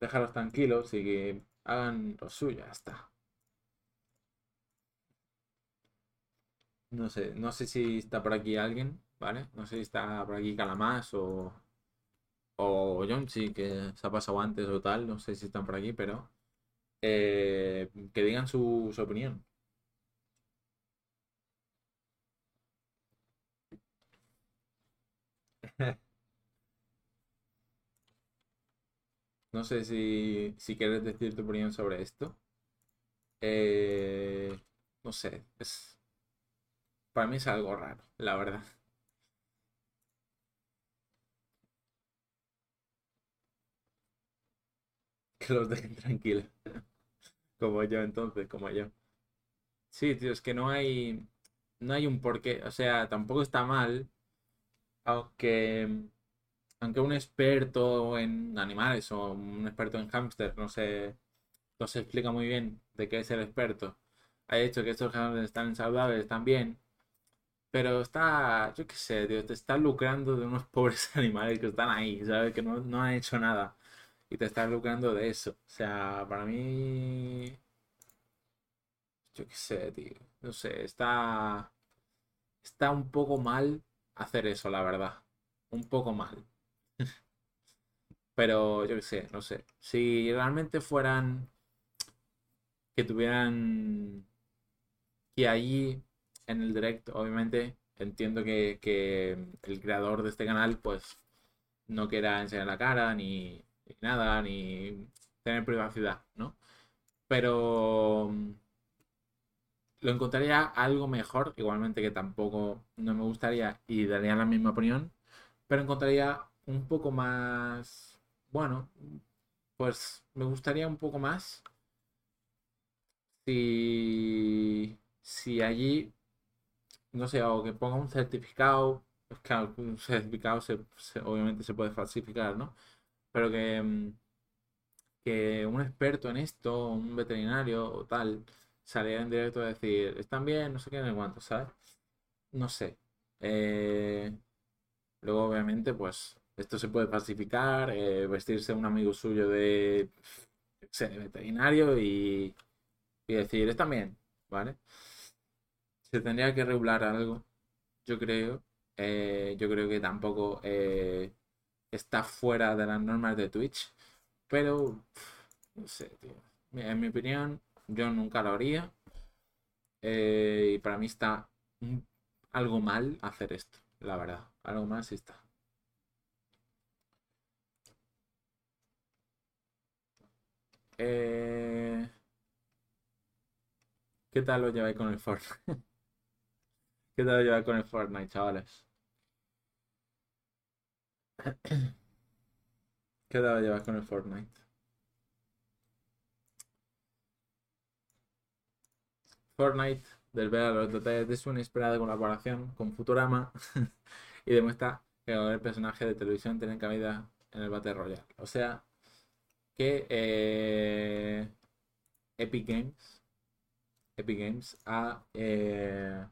Déjalos tranquilos y que hagan lo suyo, ya está. No sé, no sé si está por aquí alguien, ¿vale? No sé si está por aquí Calamás o, o sí, que se ha pasado antes o tal, no sé si están por aquí, pero eh, que digan su, su opinión. <laughs> No sé si, si quieres decir tu opinión sobre esto. Eh, no sé, es, para mí es algo raro, la verdad. <laughs> Que los dejen tranquilos. Como yo entonces, como yo. Sí, tío, es que no hay, no hay un porqué. O sea, tampoco está mal, aunque, aunque un experto en animales o un experto en hámster no se, no se explica muy bien de qué es el experto, ha hecho que estos hámsters están saludables, están bien, pero está, yo qué sé, tío, te está lucrando de unos <laughs> pobres animales que están ahí, ¿sabes? Que no, no han hecho nada. Y te estás lucrando de eso. O sea, para mí... Yo qué sé, tío. No sé, está... Está un poco mal hacer eso, la verdad. Un poco mal. <laughs> Pero yo qué sé, no sé. Si realmente fueran... Que tuvieran... Que allí en el directo, obviamente, entiendo que, el creador de este canal, pues, no quiera enseñar la cara, ni, nada, ni tener privacidad, ¿no? Pero mm, lo encontraría algo mejor, igualmente que tampoco no me gustaría y daría la misma opinión, pero encontraría un poco más, bueno, pues me gustaría un poco más si, si allí no sé, o que ponga un certificado, que un certificado se, obviamente se puede falsificar, ¿no? Pero que, mm, que un experto en esto, un veterinario o tal, saliera en directo a decir, están bien, no sé qué, no cuánto, ¿sabes? No sé. Eh, luego, obviamente, pues esto se puede falsificar, eh, vestirse un amigo suyo de, veterinario y, y decir, están bien, ¿vale? Se tendría que regular algo, yo creo. Eh, yo creo que tampoco eh, está fuera de las normas de Twitch. Pero, no sé, tío. En mi opinión, yo nunca lo haría. Eh, y para mí está algo mal hacer esto, la verdad. Algo mal sí está. ¿Qué tal lo lleváis con el Fortnite? ¿Qué te va a llevar con el Fortnite, chavales? ¿Qué edad llevas con el Fortnite? Fortnite desvela los detalles de su inesperada colaboración con Futurama <laughs> y demuestra que el personaje de televisión tiene cabida en el Battle Royale. O sea que eh, Epic Games Epic Games ha, eh,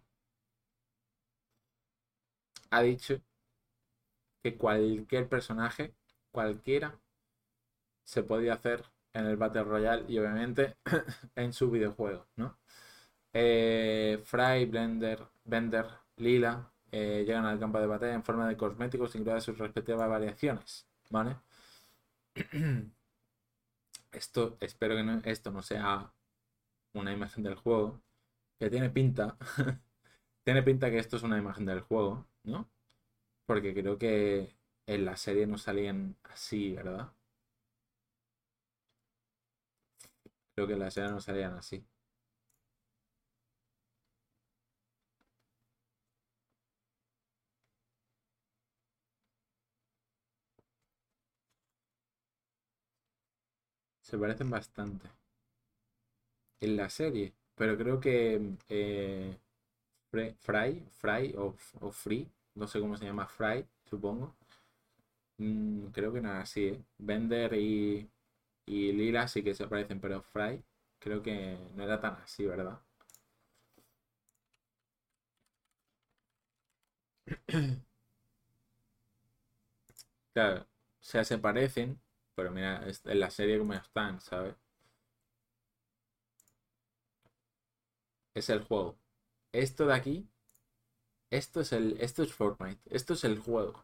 ha dicho que cualquier personaje, cualquiera, se podía hacer en el Battle Royale y obviamente <coughs> en su videojuego, ¿no? Eh, Fry, Blender, Bender, Lila eh, llegan al campo de batalla en forma de cosméticos incluidas sus respectivas variaciones, ¿vale? <coughs> Esto, espero que esto no sea una imagen del juego, que tiene pinta, <laughs> tiene pinta que esto es una imagen del juego, ¿no? Porque creo que en la serie no salían así, ¿verdad? Creo que en la serie no salían así. Se parecen bastante. En la serie. Pero creo que eh, Fry, Fry o, Free, no sé cómo se llama Fry, supongo. Mm, creo que nada así, ¿eh? Bender y, y Lila sí que se parecen, pero Fry creo que no era tan así, ¿verdad? <coughs> Claro, o sea, se parecen, pero mira, en la serie como están, ¿sabes? Es el juego. Esto de aquí, esto es el, esto es Fortnite, esto es el juego.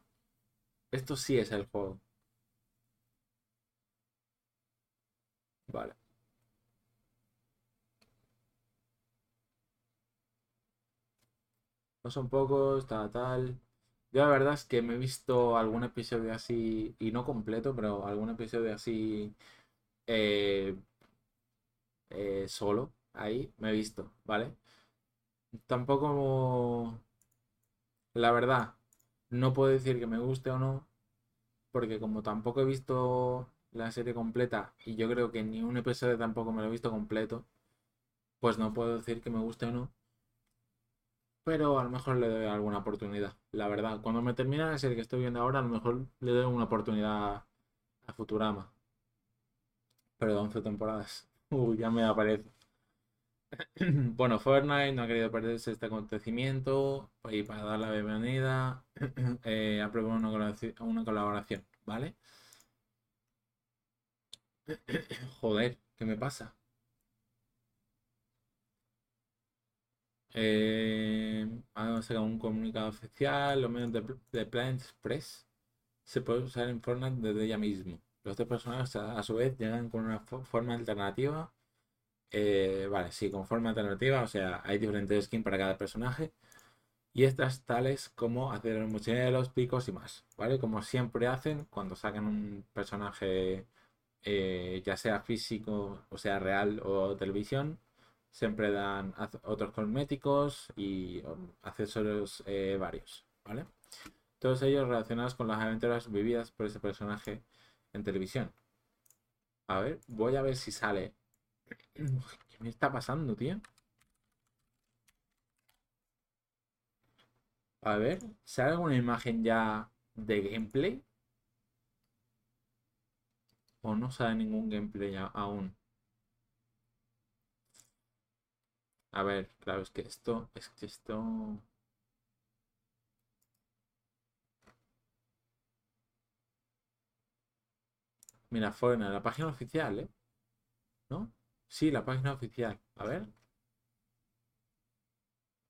Esto sí es el juego. Vale. No son pocos, tal, tal. Yo la verdad es que me he visto algún episodio así, y no completo, pero algún episodio así eh, eh, solo, ahí me he visto, ¿vale? Tampoco, la verdad, no puedo decir que me guste o no, porque como tampoco he visto la serie completa y yo creo que ni un episodio tampoco me lo he visto completo, pues no puedo decir que me guste o no. Pero a lo mejor le doy alguna oportunidad. La verdad, cuando me termine la serie que estoy viendo ahora, a lo mejor le doy una oportunidad a Futurama. Pero 11 temporadas. <laughs> Uy, ya me aparece. <clears throat> bueno, Fortnite no ha querido perderse este acontecimiento y para dar la bienvenida <clears throat> eh, ha una una colaboración, ¿vale? <clears throat> Joder, ¿qué me pasa? Eh, han sacado un comunicado oficial, los medios de, de Express se puede usar en Fortnite desde ya mismo. Los tres personajes a, su vez llegan con una forma alternativa. Eh, vale, sí, con forma alternativa, o sea, hay diferentes skins para cada personaje. Y estas tales como hacer los picos y más, ¿vale? Como siempre hacen cuando sacan un personaje, eh, ya sea físico, o sea, real o televisión, siempre dan otros cosméticos y um, accesorios eh, varios, ¿vale? Todos ellos relacionados con las aventuras vividas por ese personaje en televisión. A ver, voy a ver si sale. ¿Qué me está pasando, tío? A ver, ¿sale alguna imagen ya de gameplay? ¿O no sale ningún gameplay aún? A ver, claro, es que esto, es que esto... Mira, fue en la página oficial, ¿eh? ¿No? Sí, la página oficial. A ver.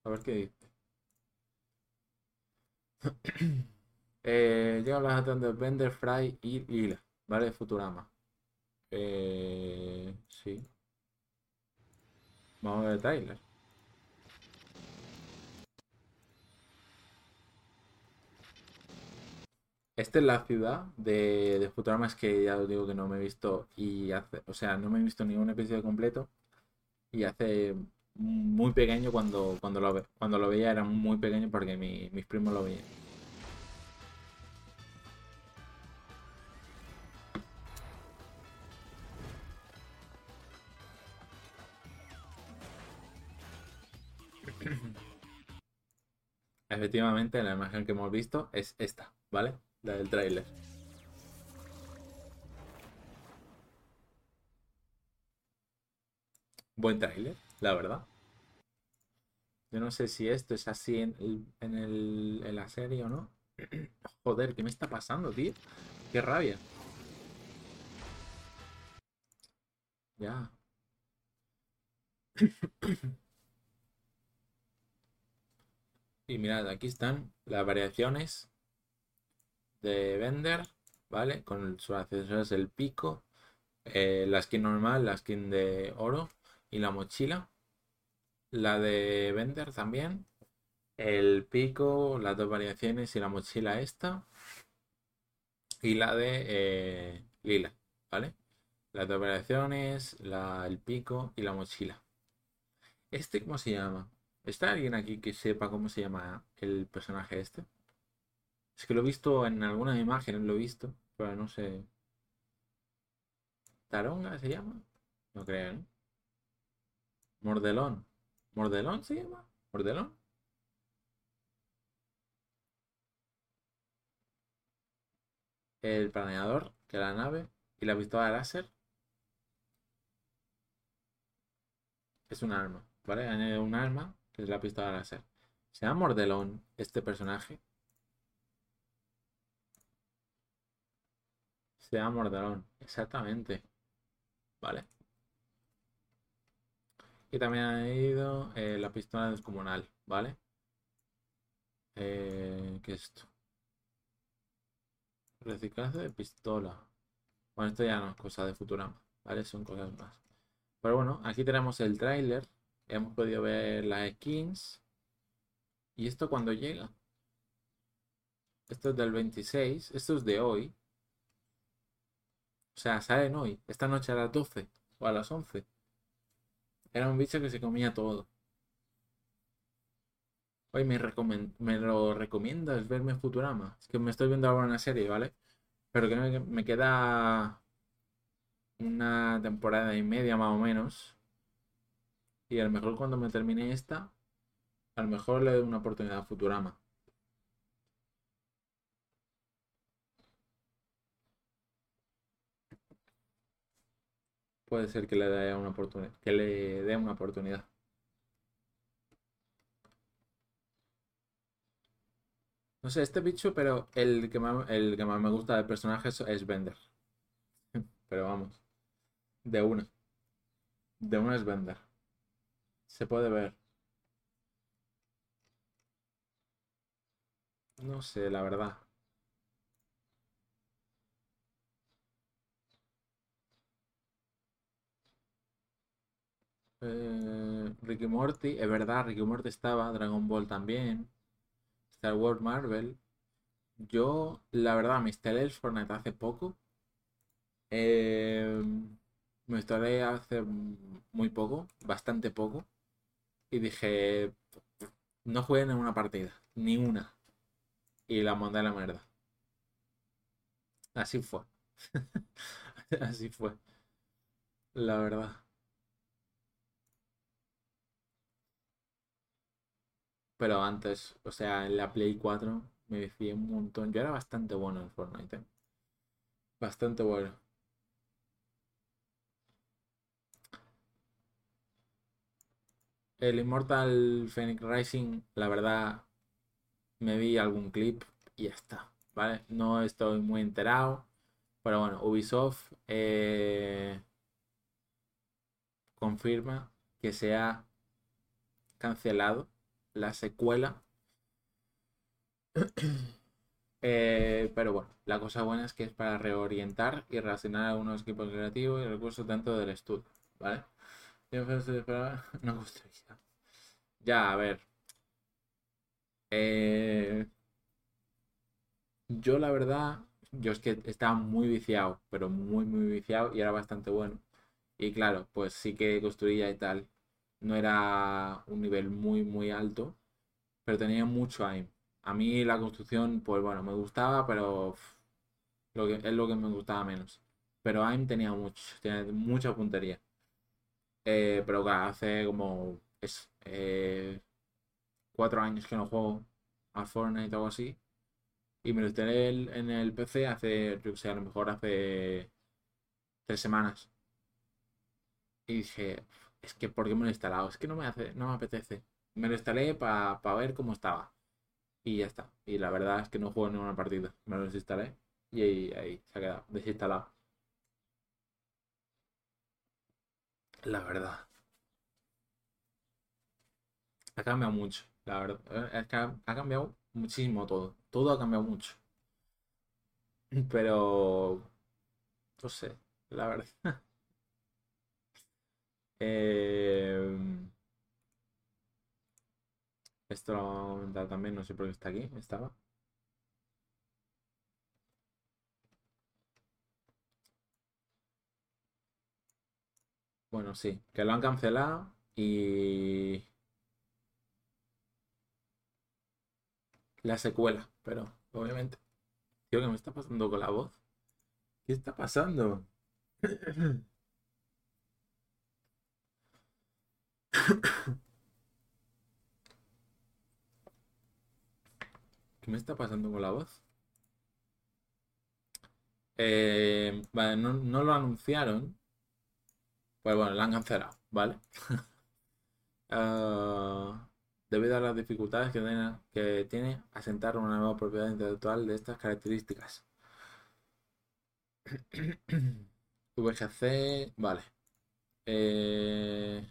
A ver qué dice. <clears throat> eh, llega la de Bender, Fry y Lila, ¿vale? Futurama. Eh, sí. Vamos a ver Tyler. Esta es la ciudad de, Futurama, es que ya os digo que no me he visto y hace, o sea, no me he visto ningún episodio completo y hace muy pequeño cuando, cuando, lo, cuando lo veía era muy pequeño porque mi, mis primos lo veían. Efectivamente, la imagen que hemos visto es esta, ¿vale? La del tráiler. Buen tráiler, la verdad. Yo no sé si esto es así en, en la serie o no. <clears throat> Joder, ¿qué me está pasando, tío? Qué rabia. Ya. <clears throat> Y mirad, aquí están las variaciones de Vender, ¿vale? Con sus accesorios el pico, eh, la skin normal, la skin de oro y la mochila. La de Vender también. El pico, las dos variaciones y la mochila esta. Y la de eh, lila, ¿vale? Las dos variaciones, la, el pico y la mochila. ¿Este cómo se llama? ¿Está alguien aquí que sepa cómo se llama el personaje este? Es que lo he visto en algunas imágenes, lo he visto, pero no sé. ¿Taronga se llama? No creo, ¿no? Mordelón. ¿Mordelón se llama? ¿Mordelón? El planeador, que la nave y la pistola láser. Es un arma, ¿vale? Un arma que es la pistola láser. ¿Se llama Mordelón este personaje? Se llama Mordelón, exactamente. Vale. Y también ha ido eh, la pistola descomunal, ¿vale? Eh, ¿Qué es esto? Reciclaje de pistola. Bueno, esto ya no es cosa de Futurama, ¿vale? Son cosas más. Pero bueno, aquí tenemos el tráiler Hemos podido ver las skins. ¿Y esto cuando llega? Esto es del 26. Esto es de hoy. O sea, salen hoy. Esta noche a las 12 o a las 11. Era un bicho que se comía todo. Hoy me, me lo recomiendas verme Futurama. Es que me estoy viendo ahora una serie, ¿vale? Pero que me queda una temporada y media más o menos y a lo mejor cuando me termine esta, a lo mejor le doy una oportunidad a Futurama. Puede ser que le dé una oportunidad. Que le dé una oportunidad. No sé, este bicho, pero el que más, el que más me gusta del personaje es, Bender. <laughs> Pero vamos. De una. De una es Bender. Se puede ver. No sé, la verdad. Eh, Ricky Morty, es verdad, Ricky Morty estaba, Dragon Ball también, Star Wars Marvel. Yo, la verdad, me instalé el Fortnite hace poco. Eh, me instalé hace muy poco, bastante poco y dije, no jueguen en una partida, ni una. Y la mandé a la mierda. Así fue. <laughs> Así fue. La verdad. Pero antes, o sea, en la Play 4 me decía un montón. Yo era bastante bueno en Fortnite. ¿eh? Bastante bueno. El Immortal Phoenix Rising, la verdad, me vi algún clip y ya está, ¿vale? No estoy muy enterado, pero bueno, Ubisoft eh, confirma que se ha cancelado la secuela. <clears throat> Eh, pero bueno, la cosa buena es que es para reorientar y relacionar algunos equipos creativos y recursos dentro del estudio, ¿vale? <laughs> No gustaría. Ya, a ver. Eh, yo la verdad, yo es que estaba muy viciado, pero muy, muy viciado y era bastante bueno. Y claro, pues sí que construía y tal. No era un nivel muy, muy alto, pero tenía mucho aim. A mí la construcción, pues bueno, me gustaba, pero lo que, es lo que me gustaba menos. Pero aim tenía mucho, tenía mucha puntería. Eh, pero claro, hace como es, eh, cuatro años que no juego. a Fortnite o algo así. Y me lo instalé en el PC hace, yo sé, a lo mejor hace tres semanas. Y dije, es que ¿por qué me lo he instalado? Es que no me hace, no me apetece. Me lo instalé para ver cómo estaba. Y ya está. Y la verdad es que no juego ninguna partida. Me lo desinstalé y ahí, ahí se ha quedado desinstalado. La verdad. Ha cambiado mucho, la verdad. Eh, es que ha, cambiado muchísimo todo. Todo ha cambiado mucho. <laughs> Pero... No sé, la verdad. <laughs> eh... Esto lo vamos a también, no sé por qué está aquí, estaba. Bueno, sí, que lo han cancelado y la secuela, pero obviamente. Tío, ¿qué me está pasando con la voz? ¿Qué está pasando? <clears throat> ¿Qué me está pasando con la voz? Eh, vale, no, lo anunciaron. Pues bueno, la han cancelado, ¿vale? <laughs> Ah, debido a las dificultades que tiene, asentar una nueva propiedad intelectual de estas características. <clears throat> VGC, vale. Eh,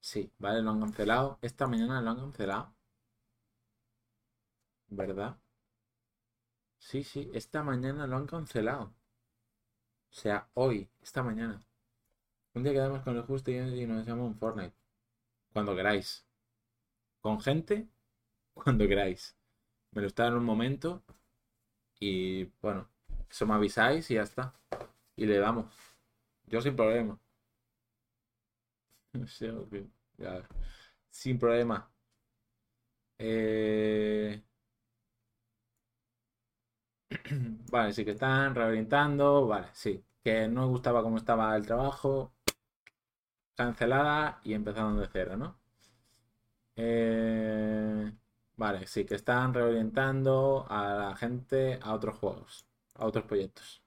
sí, vale, lo han cancelado. Esta mañana lo han cancelado. ¿Verdad? Sí, sí, esta mañana lo han cancelado. O sea, hoy, esta mañana. Un día quedamos con el justo y nos llama un Fortnite. Cuando queráis. Con gente, <laughs> cuando queráis. Me lo está en un momento. Y bueno, eso me avisáis y ya está. Y le damos. Yo sin problema. <laughs> Sin problema. Eh... <clears throat> Vale, sí que están reorientando. Vale, sí. Que no gustaba cómo estaba el trabajo. Cancelada y empezando de cero, ¿no? Eh, vale, sí, que están reorientando a la gente a otros juegos, a otros proyectos.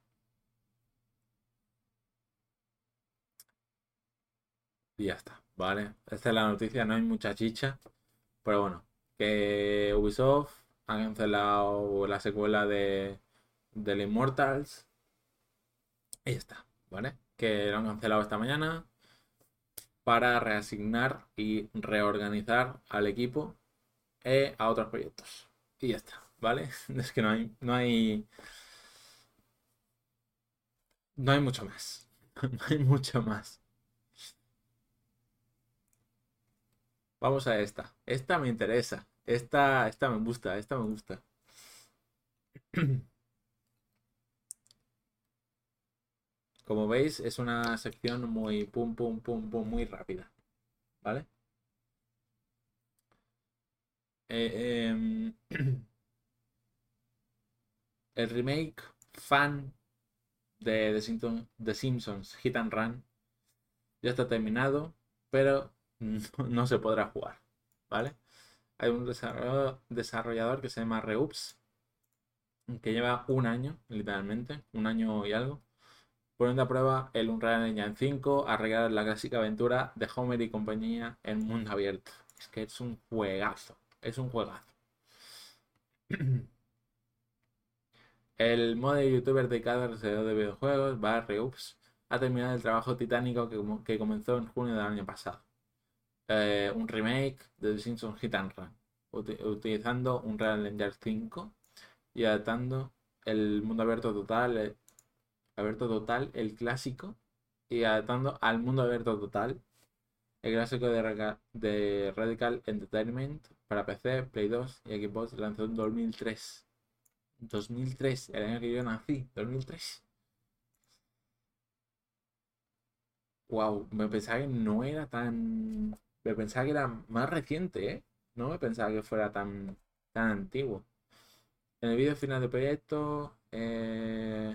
Y ya está, ¿vale? Esta es la noticia, no hay mucha chicha. Pero bueno, que Ubisoft ha cancelado la secuela de del Immortals. Y ya está, ¿vale? Que lo han cancelado esta mañana para reasignar y reorganizar al equipo e a otros proyectos. Y ya está, ¿vale? <laughs> Es que no hay, no hay, no hay mucho más. <laughs> No hay mucho más. Vamos a esta. Esta me interesa. Esta, esta me gusta, esta me gusta. <clears throat> Como veis, es una sección muy pum, pum, pum, pum, muy rápida. ¿Vale? Eh, em, <clears throat> el remake fan de The, Simpsons Hit and Run ya está terminado, pero <laughs> no, se podrá jugar. ¿Vale? Hay un desarrollador, que se llama Reups, que lleva un año, literalmente, un año y algo, poniendo a prueba el Unreal Engine 5, arreglar la clásica aventura de Homer y compañía en mundo abierto. Es que es un juegazo, es un juegazo. <clears throat> El modo de youtuber dedicado al de videojuegos, Barry Ups, ha terminado el trabajo titánico que, comenzó en junio del año pasado. Eh, un remake de The Simpsons Hit and Run, utilizando un Unreal Engine 5 y adaptando el mundo abierto total eh, abierto total, el clásico, y adaptando al mundo abierto total, el clásico de, de Radical Entertainment para PC, Play 2 y Xbox lanzó en 2003. 2003, el año que yo nací, 2003. Wow, me pensaba que no era tan. Me pensaba que era más reciente, ¿eh? No me pensaba que fuera tan, tan antiguo. En el vídeo final del proyecto, eh,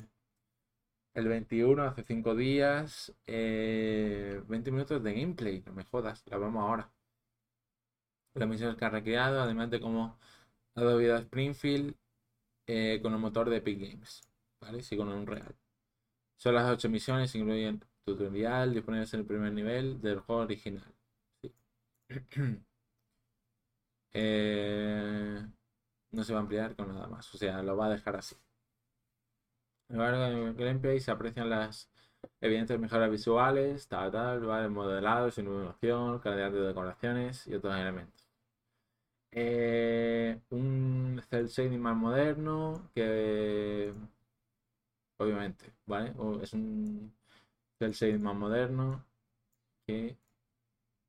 el 21, hace 5 días, 20 eh, minutos de gameplay, no me jodas, la vemos ahora. las misiones que ha recreado, además de cómo ha dado vida a Springfield eh, con el motor de Epic Games, ¿vale? Sí, con un real. Son las 8 misiones, incluyen tutorial disponibles en el primer nivel del juego original. <clears throat> Eh, no se va a ampliar con nada más, o sea, lo va a dejar así. En gameplay se aprecian las evidentes mejoras visuales, tal, tal, ¿vale? modelados, iluminación, calidad de decoraciones y otros elementos. Eh, un cel shading más moderno que obviamente, ¿vale? es un cel shading más moderno que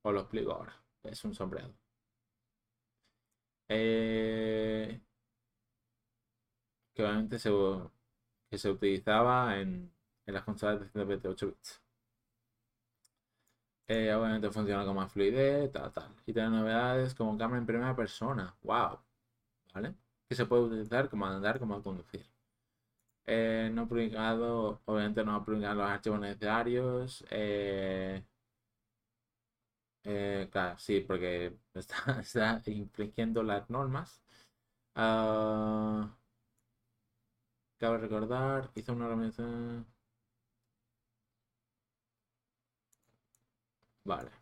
os lo explico ahora. Es un sombreado. Eh, que obviamente se, que se utilizaba en, en las consolas de 128 bits. Eh, obviamente funciona con más fluidez, tal, tal. Y tiene novedades como cámara en primera persona. ¡Wow! ¿Vale? Que se puede utilizar como andar, como conducir. Eh, no publicado, obviamente no ha publicado los archivos necesarios. Eh, eh, claro, sí, porque <laughs> está, está infringiendo las normas. Uh, cabe recordar, hizo una organización. Vale.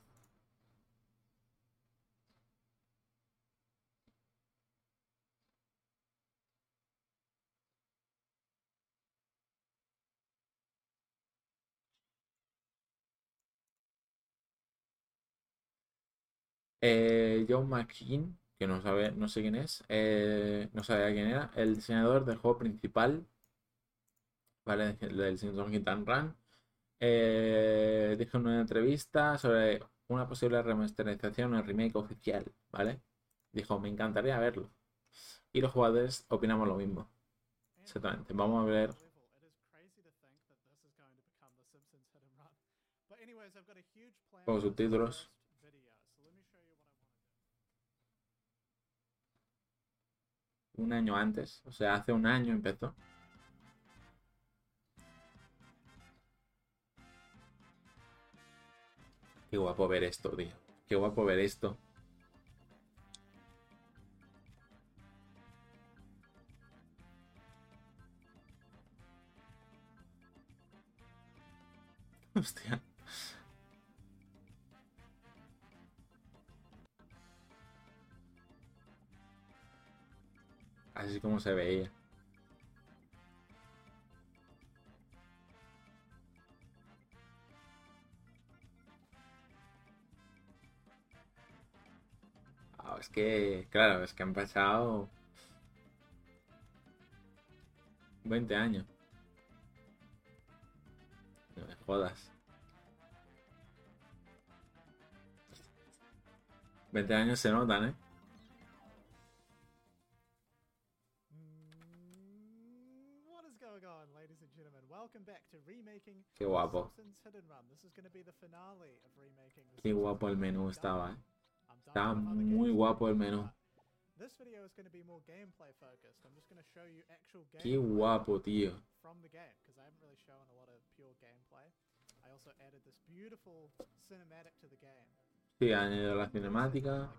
Eh, John McKean, que no sabe, no sé quién es, eh, no sabía quién era, el diseñador del juego principal, ¿vale? Del Simpson Hit and Run, eh, dijo en una entrevista sobre una posible remasterización o remake oficial, ¿vale? Dijo, me encantaría verlo. Y los jugadores opinamos lo mismo. Exactamente. Vamos a ver. Con subtítulos. Un año antes, o sea, hace un año empezó. Qué guapo ver esto, tío. Qué guapo ver esto. <laughs> Así como se veía. es que, claro, es que han pasado 20 años. No me jodas. 20 años se notan, ¿eh? Qué guapo. Qué guapo el menú estaba, ¿eh? Está muy guapo el menú. Qué guapo, tío. Sí, añadido la cinemática.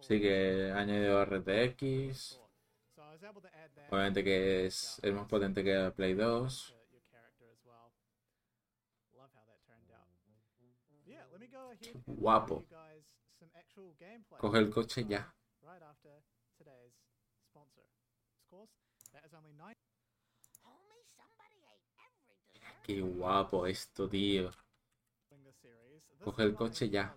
Sí que ha añadido RTX. Obviamente que es, es más potente que el Play 2. Guapo. Coge el coche ya. Qué guapo esto, tío. Coge el coche ya.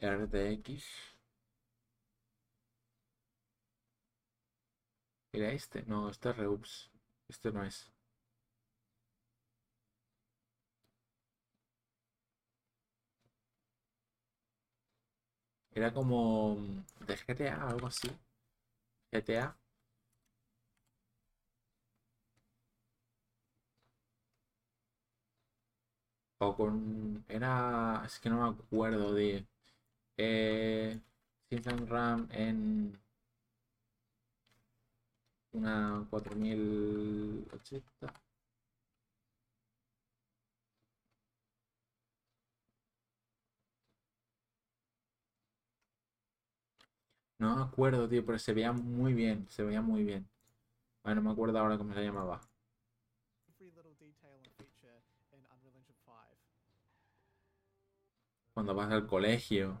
RDX. ¿Era este? No, este es Reups. Este no es. Era como mm, de GTA, algo así. GTA. O con... Era... Es que no me acuerdo de... Eh... RAM en... Una 4080. No me acuerdo, tío, pero se veía muy bien, se veía muy bien. Bueno, no me acuerdo ahora cómo se llamaba. Cuando vas al colegio,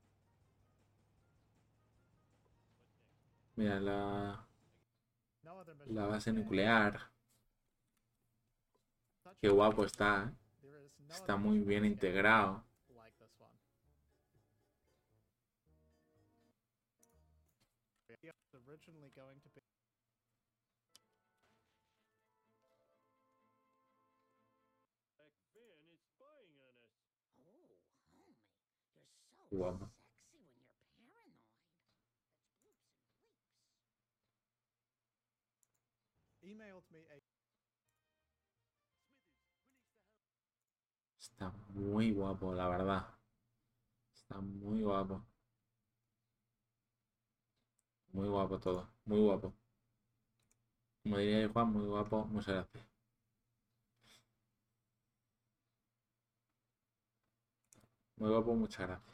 Mira la la base nuclear. Qué guapo está. ¿eh? Está muy bien integrado. Guapo. Está muy guapo, la verdad. Está muy guapo. Muy guapo todo, muy guapo. Como diría Juan, muy guapo, muchas gracias. Muy guapo, muchas gracias.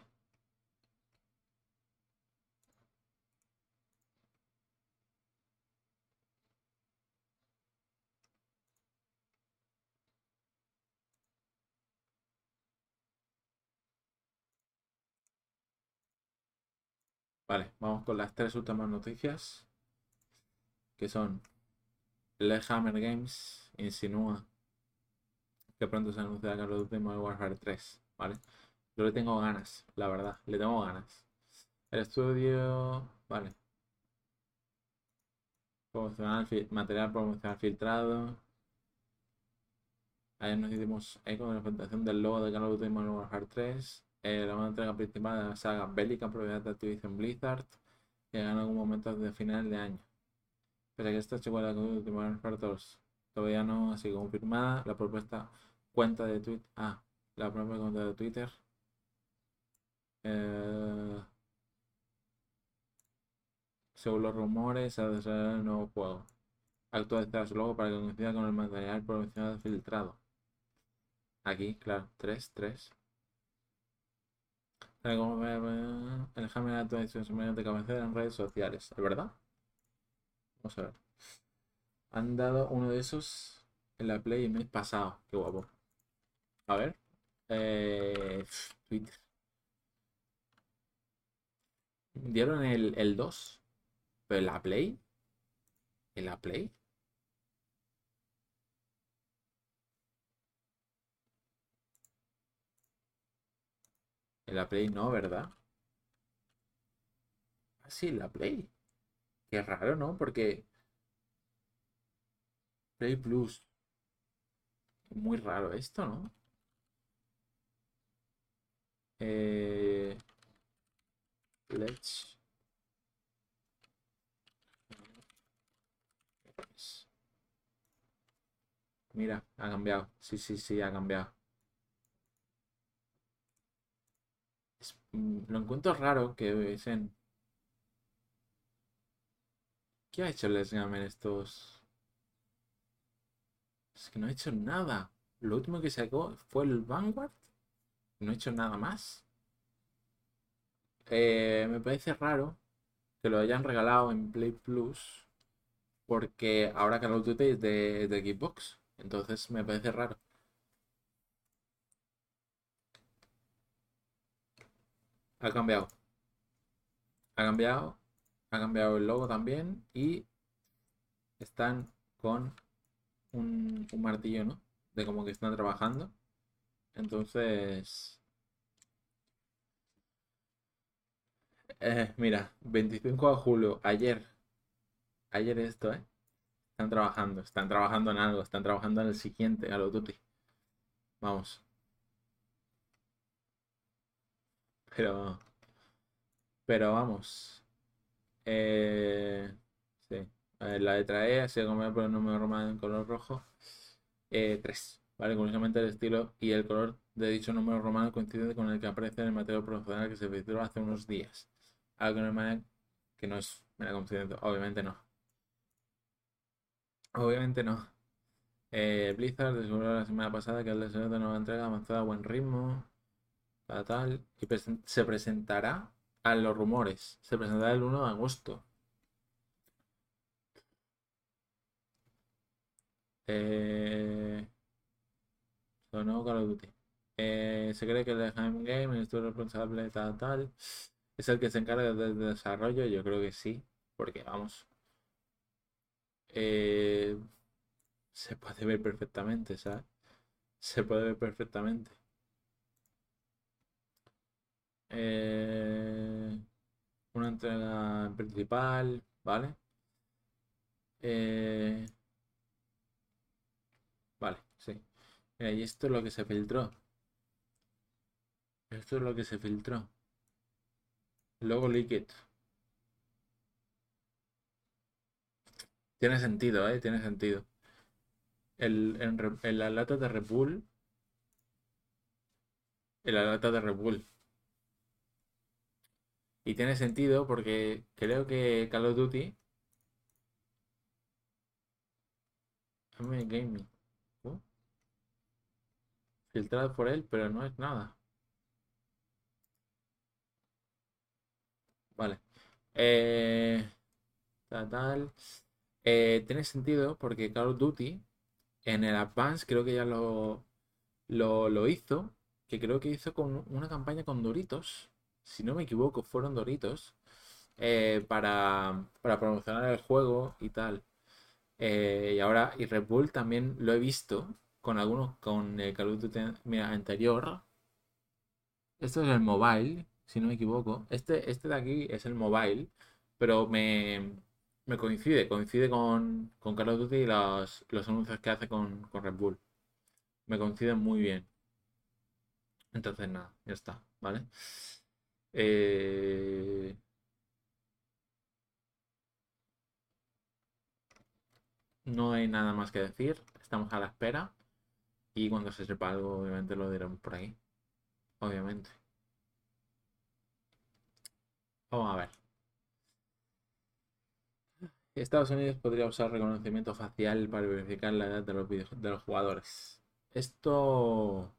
Vale, vamos con las tres últimas noticias. Que son. Hammer Games insinúa que pronto se anunciará Call of Duty Modern Warfare 3. ¿Vale? Yo le tengo ganas, la verdad. Le tengo ganas. El estudio. Vale. material promocional filtrado. Ayer nos hicimos eco de la presentación del logo de Call of Duty Modern Warfare 3 eh, la nueva entrega principal de la saga bélica propiedad de Activision Blizzard, que en algún momento de final de año. Pero que esta chica de última todavía no ha sido confirmada, la propuesta cuenta de Twitter. Ah, la propia cuenta de Twitter. Eh, según los rumores, se ha desarrollado el nuevo juego. Actualizar su logo para que coincida con el material promocional filtrado. Aquí, claro, 3, 3. Hammer de actualización de cabecera en redes sociales, ¿es verdad? Vamos a ver. Han dado uno de esos en la Play el mes pasado. Qué guapo. A ver. Eh, Twitter. Dieron el, el 2. Pero en la Play. ¿En la Play? En la Play no, ¿verdad? Ah, sí, en la Play. Qué raro, ¿no? Porque... Play Plus. Muy raro esto, ¿no? Eh... Let's... Mira, ha cambiado. Sí, sí, sí, ha cambiado. Mm, lo encuentro raro que dicen. ¿Qué ha hecho Les Gamer estos? Es que no ha hecho nada. Lo último que sacó fue el Vanguard. No ha hecho nada más. Eh, me parece raro que lo hayan regalado en Play Plus. Porque ahora Call of Duty es de, de Xbox. Entonces me parece raro. Ha cambiado. ha cambiado, ha cambiado el logo también y están con un, martillo, ¿no? De como que están trabajando. Entonces, eh, mira, 25 de julio, ayer, ayer esto, ¿eh? Están trabajando, están trabajando en algo, están trabajando en el siguiente, a lo tuti. Vamos. Pero, pero vamos. Eh, sí. la letra E, así como por el número romano en color rojo. Eh, 3. ¿Vale? Curiosamente el estilo y el color de dicho número romano coincide con el que aparece en el material promocional que se filtró hace unos días. Algo que no es mera coincidencia. Obviamente no. Obviamente no. Eh, Blizzard descubrió la semana pasada que el deseo de nueva entrega avanzado a buen ritmo. Tal, tal. Y se presentará a los rumores. Se presentará el 1 de agosto. Eh, no, Call of Duty. Eh, se cree que el Game, el estudio responsable tal, tal, es el que se encarga del desarrollo. Yo creo que sí, porque vamos. Eh, se puede ver perfectamente, ¿sabes? Se puede ver perfectamente. Eh, una entrega principal, ¿vale? Eh, vale, sí. Mira, y esto es lo que se filtró. Esto es lo que se filtró. Logo Liquid. Tiene sentido, ¿eh? Tiene sentido. El, en, la lata de Red Bull. En la lata de Red. Y tiene sentido porque creo que Call of Duty. Gaming. Filtrado por él, pero no es nada. Vale. Eh, tal, eh, tiene sentido porque Call of Duty en el Advance creo que ya lo, lo, hizo. Que creo que hizo con una campaña con Doritos. Si no me equivoco, fueron Doritos. Eh, para, para, promocionar el juego y tal. y ahora, y Red Bull también lo he visto con algunos, con el Call of Duty anterior. Esto es el mobile, si no me equivoco. Este, este de aquí es el mobile, pero me, me coincide, coincide con, con Call of Duty y los, los anuncios que hace con, con Red Bull. Me coinciden muy bien. Entonces, nada, ya está, ¿vale? Eh, no hay nada más que decir. Estamos a la espera. Y cuando se sepa algo, obviamente lo diremos por ahí. Obviamente. Vamos a ver. Estados Unidos podría usar reconocimiento facial para verificar la edad de los, de los jugadores. Esto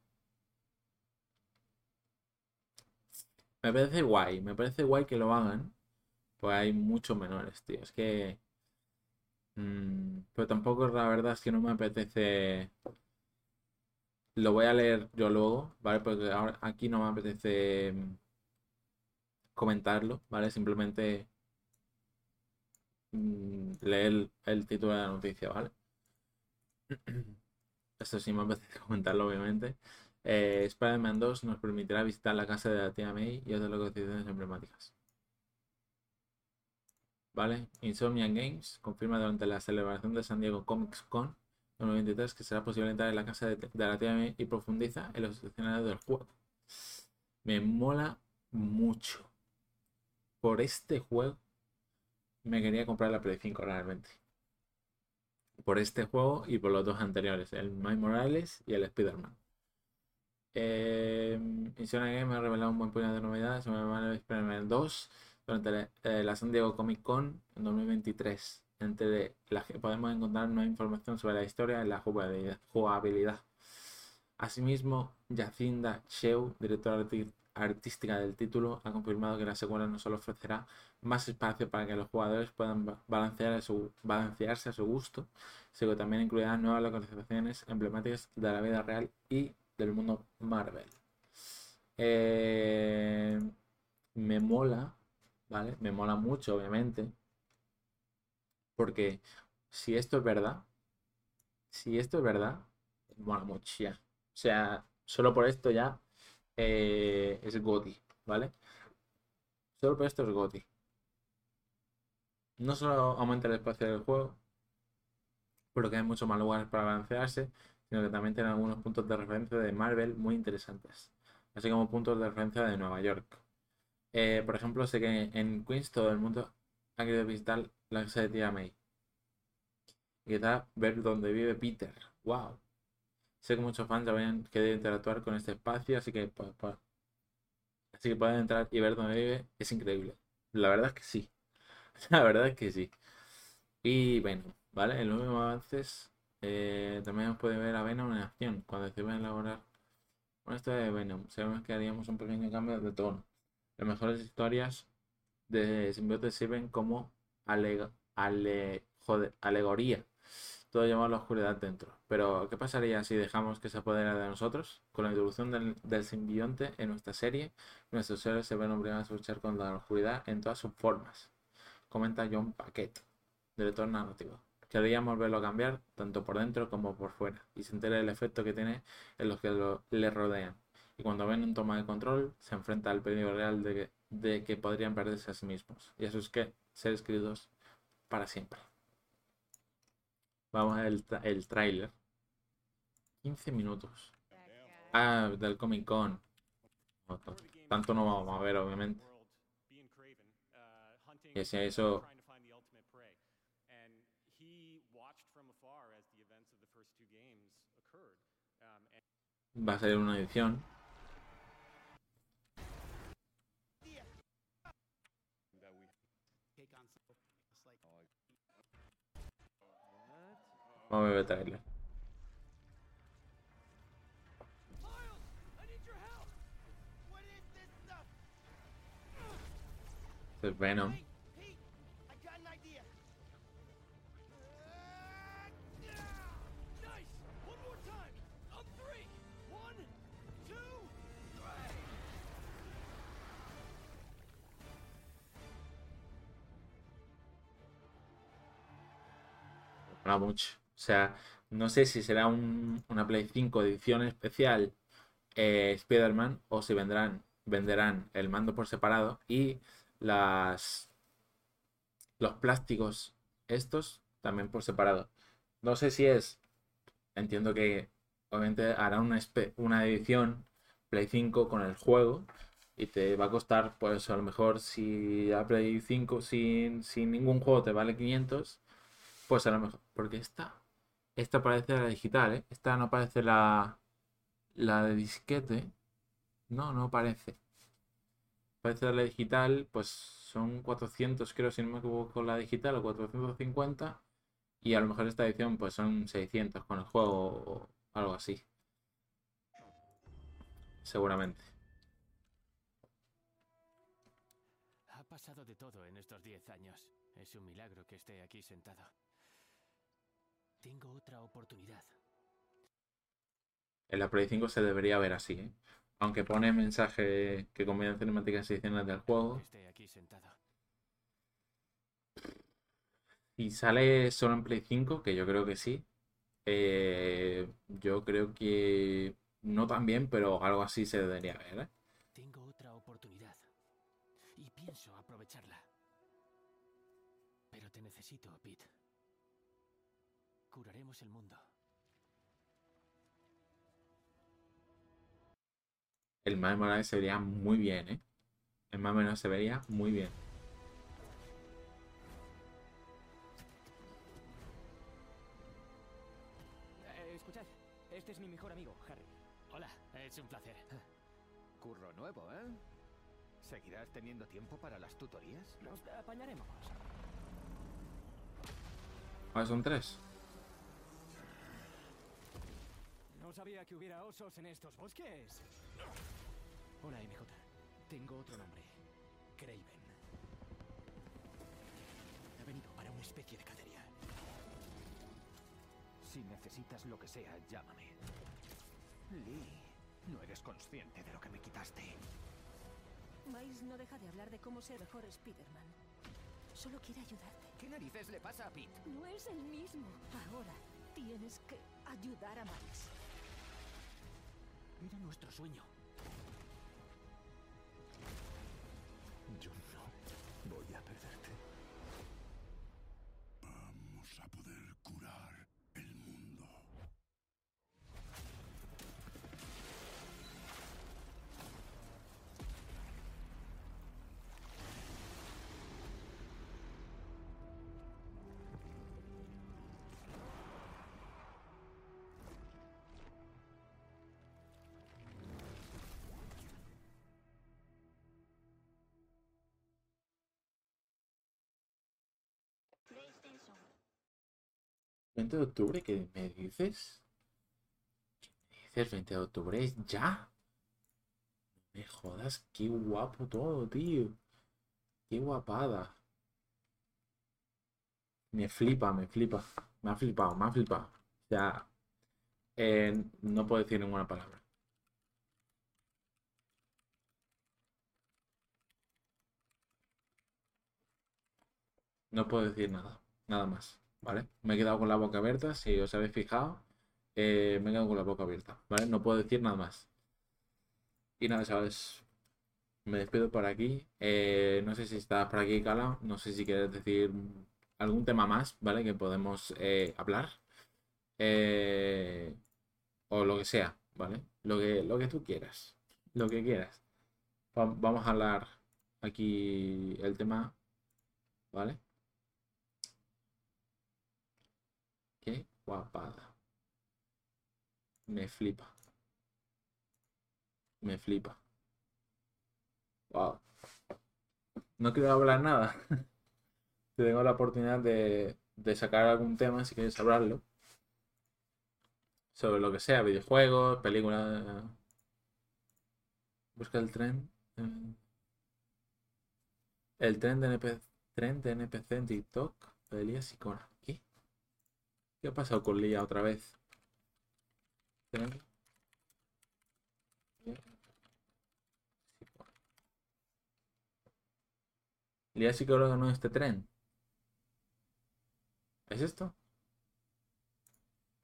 me parece guay, me parece guay que lo hagan, pues hay muchos menores, tío. Es que... Mm, pero tampoco la verdad es que no me apetece... Lo voy a leer yo luego, ¿vale? Porque ahora aquí no me apetece mm, comentarlo, ¿vale? Simplemente Mm, leer el, título de la noticia, ¿vale? <clears throat> Esto sí me apetece <laughs> comentarlo, obviamente. Eh, Spider-Man 2 nos permitirá visitar la casa de la tía May y otras localizaciones emblemáticas. ¿Vale? Insomnia Games confirma durante la celebración de San Diego Comics Con 2023 que será posible entrar en la casa de, de la tía May y profundiza en los escenarios del juego. Me mola mucho por este juego me quería comprar la Play 5 realmente. Por este juego y por los dos anteriores, el Miles Morales y el Spider-Man. Eh, Game ha revelado un buen puñado de novedades sobre el Spider-Man 2 durante eh, la San Diego Comic Con en 2023. Entre las que podemos encontrar nueva información sobre la historia y la jugabilidad. Asimismo, Jacinda Sheu, directora artística del título, ha confirmado que la secuela no solo ofrecerá más espacio para que los jugadores puedan balancearse a su gusto, sino que también incluirá nuevas localizaciones emblemáticas de la vida real y del mundo Marvel. Eh, me mola ¿vale? Me mola mucho, obviamente. Porque si esto es verdad, si esto es verdad, me mola mucho ya. O sea, solo por esto ya eh, es GOTI, ¿vale? Solo por esto es GOTI. No solo aumenta el espacio del juego, porque hay muchos más lugares para balancearse, sino que también tiene algunos puntos de referencia de Marvel muy interesantes, así como puntos de referencia de Nueva York. Eh, por ejemplo, sé que en Queens todo el mundo ha querido visitar la casa de tía May. Y quizá ver dónde vive Peter. ¡Wow! Sé que muchos fans habrían querido interactuar con este espacio, así que, pues, pues, así que pueden entrar y ver dónde vive. Es increíble. La verdad es que sí. <laughs> La verdad es que sí. Y bueno, ¿vale? En los últimos avances eh, también puede ver a Venom en acción cuando se va a elaborar con esto de Venom. Sabemos que haríamos un pequeño cambio de tono. Las mejores historias de simbiote sirven como ale, alegoría. Todo lleva a la oscuridad dentro. Pero, ¿qué pasaría si dejamos que se apodera de nosotros? Con la introducción del, del simbionte en nuestra serie, nuestros seres se ven obligados a luchar contra la oscuridad en todas sus formas. Comenta John Paquet, director narrativo. Queríamos verlo cambiar tanto por dentro como por fuera y se entere el efecto que tiene en los que lo, le rodean. Y cuando ven un toma de control, se enfrenta al peligro real de que, de que podrían perderse a sí mismos. Y eso es que ser escritos para siempre. Vamos a ver el, tráiler. 15 minutos. Ah, del Comic Con. No, tanto no vamos a ver, obviamente. Y si eso- Va a ser una edición. Vamos a ver es Venom. Mucho. O sea, no sé si será un- una Play 5 edición especial eh, Spider-Man o si vendrán, venderán el mando por separado y las los plásticos estos también por separado. No sé si es, entiendo que obviamente hará una, una edición Play 5 con el juego y te va a costar, pues a lo mejor si la Play 5 sin, sin ningún juego te vale 500, pues a lo mejor, porque esta, esta parece la digital, ¿eh? Esta no parece la, la de disquete. No, no parece. Parece la digital, pues son 400, creo, si no me equivoco, la digital o 450. Y a lo mejor esta edición, pues son 600 con el juego o algo así. Seguramente. Ha pasado de todo en estos diez años. Es un milagro que esté aquí sentado. Tengo otra oportunidad. En la Play 5 se debería ver así, ¿eh? Aunque pone mensaje que combina cinemáticas adicionales del juego. Aquí. Y sale solo en Play 5, que yo creo que sí. Eh, yo creo que no tan bien, pero algo así se debería ver, ¿eh? Tengo otra oportunidad. Y pienso aprovecharla. Pero te necesito, Pete. Curaremos el mundo. El Miles Morales se vería muy bien, ¿eh? El Miles Morales se vería muy bien. Eh, escuchad, este es mi mejor amigo, Harry. Hola, es un placer. <laughs> Curro nuevo, ¿eh? ¿Seguirás teniendo tiempo para las tutorías? Nos apañaremos. Ahora son tres. No sabía que hubiera osos en estos bosques. Hola, MJ. Tengo otro nombre. Craven. He venido para una especie de cacería. Si necesitas lo que sea, llámame. Lee, no eres consciente de lo que me quitaste. Miles no deja de hablar de cómo ser mejor Spider-Man. Solo quiere ayudarte. ¿Qué narices le pasa a Pete? No es el mismo. Ahora tienes que ayudar a Miles. Era nuestro sueño. Yo no voy a perderte. ¿20 de octubre? ¿Qué me dices? ¿Qué me dices? ¿20 de octubre es ya? Me jodas, qué guapo todo, tío. Qué guapada. Me flipa, me flipa. Me ha flipado, me ha flipado. O sea, eh, no puedo decir ninguna palabra. No puedo decir nada, nada más, ¿vale? Me he quedado con la boca abierta, si os habéis fijado, eh, me he quedado con la boca abierta, ¿vale? No puedo decir nada más. Y nada, chavales, me despido por aquí. Eh, no sé si estás por aquí, Cala, no sé si quieres decir algún tema más, ¿vale? Que podemos eh, hablar. O lo que sea, ¿vale? Lo que, lo que tú quieras, lo que quieras. Va- Vamos a hablar aquí el tema, ¿vale? Guapada. Me flipa. Me flipa. Wow. No quiero hablar nada. <laughs> Si tengo la oportunidad de, de sacar algún tema, si quieres hablarlo. Sobre lo que sea, videojuegos, películas. Busca el tren. eh, El tren de NPC, tren de NPC en TikTok de Elías y Cora. ¿Qué? ¿Qué ha pasado con Lía otra vez? Tren. Lía psicóloga no es este tren. ¿Es esto?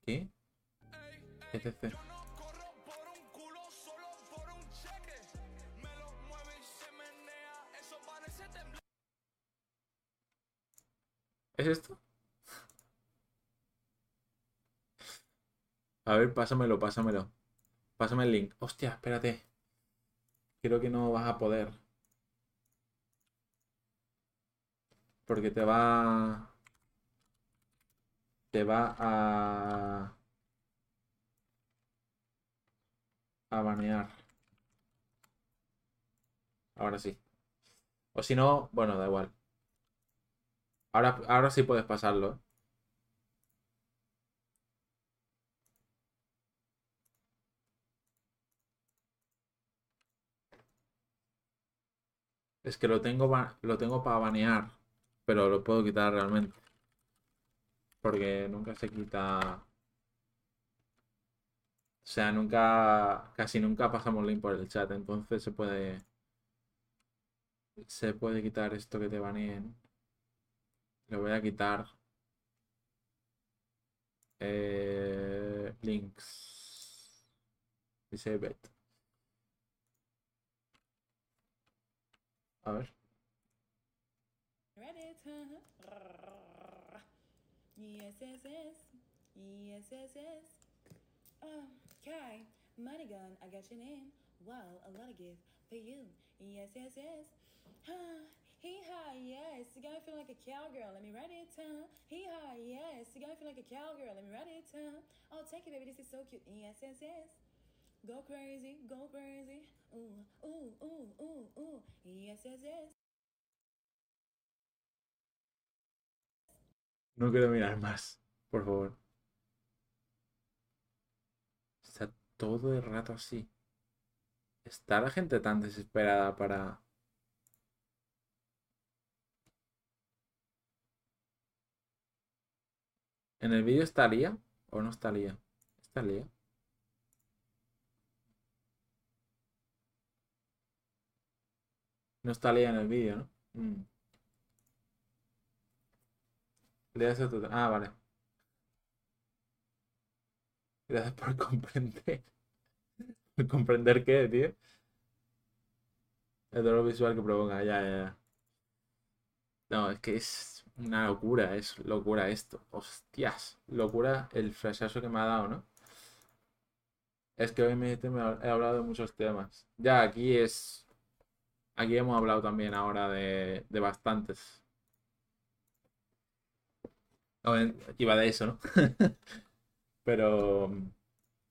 ¿Qué? etc. ¿Es esto? A ver, pásamelo, pásamelo. Pásame el link. Hostia, espérate. Creo que no vas a poder. Porque te va... Te va a... A banear. Ahora sí. O si no, bueno, da igual. Ahora, ahora sí puedes pasarlo. ¿eh? Es que lo tengo, lo tengo para banear, pero lo puedo quitar realmente. Porque nunca se quita. O sea, nunca, casi nunca pasamos link por el chat, entonces se puede, se puede quitar esto que te baneen. Lo voy a quitar. Eh, links. Disable. A ver. Reddit? Yes, uh-huh. yes, yes. Yes, yes, yes. Oh, um, Kai, money gun, I got your name. Wow, a lot of gift for you. Yes, yes, yes. Huh. Hee haw, yes. You got me feeling like a cowgirl. Let me write it, huh? Hee haw, yes. You got me feeling like a cowgirl. Let me write it, huh? Oh, take it, baby. This is so cute. Yes, yes, yes. Go crazy, go crazy. Yes, yes, yes. No quiero mirar más, por favor. Está todo el rato así. ¿Está la gente tan desesperada para... ¿En el vídeo estaría o no estaría? ¿Estaría? No está lía en el vídeo, ¿no? Mm. Gracias a tu- Ah, vale. Gracias por <laughs> comprender. ¿Por comprender qué, tío? El dolor visual que provoca, ya, ya, ya. No, es que es una locura, es locura esto. Hostias, locura el flashazo que me ha dado, ¿no? Es que hoy me he hablado de muchos temas. Ya, aquí es. Aquí hemos hablado también ahora de, de bastantes. No, Iba de eso, ¿no? <laughs> Pero.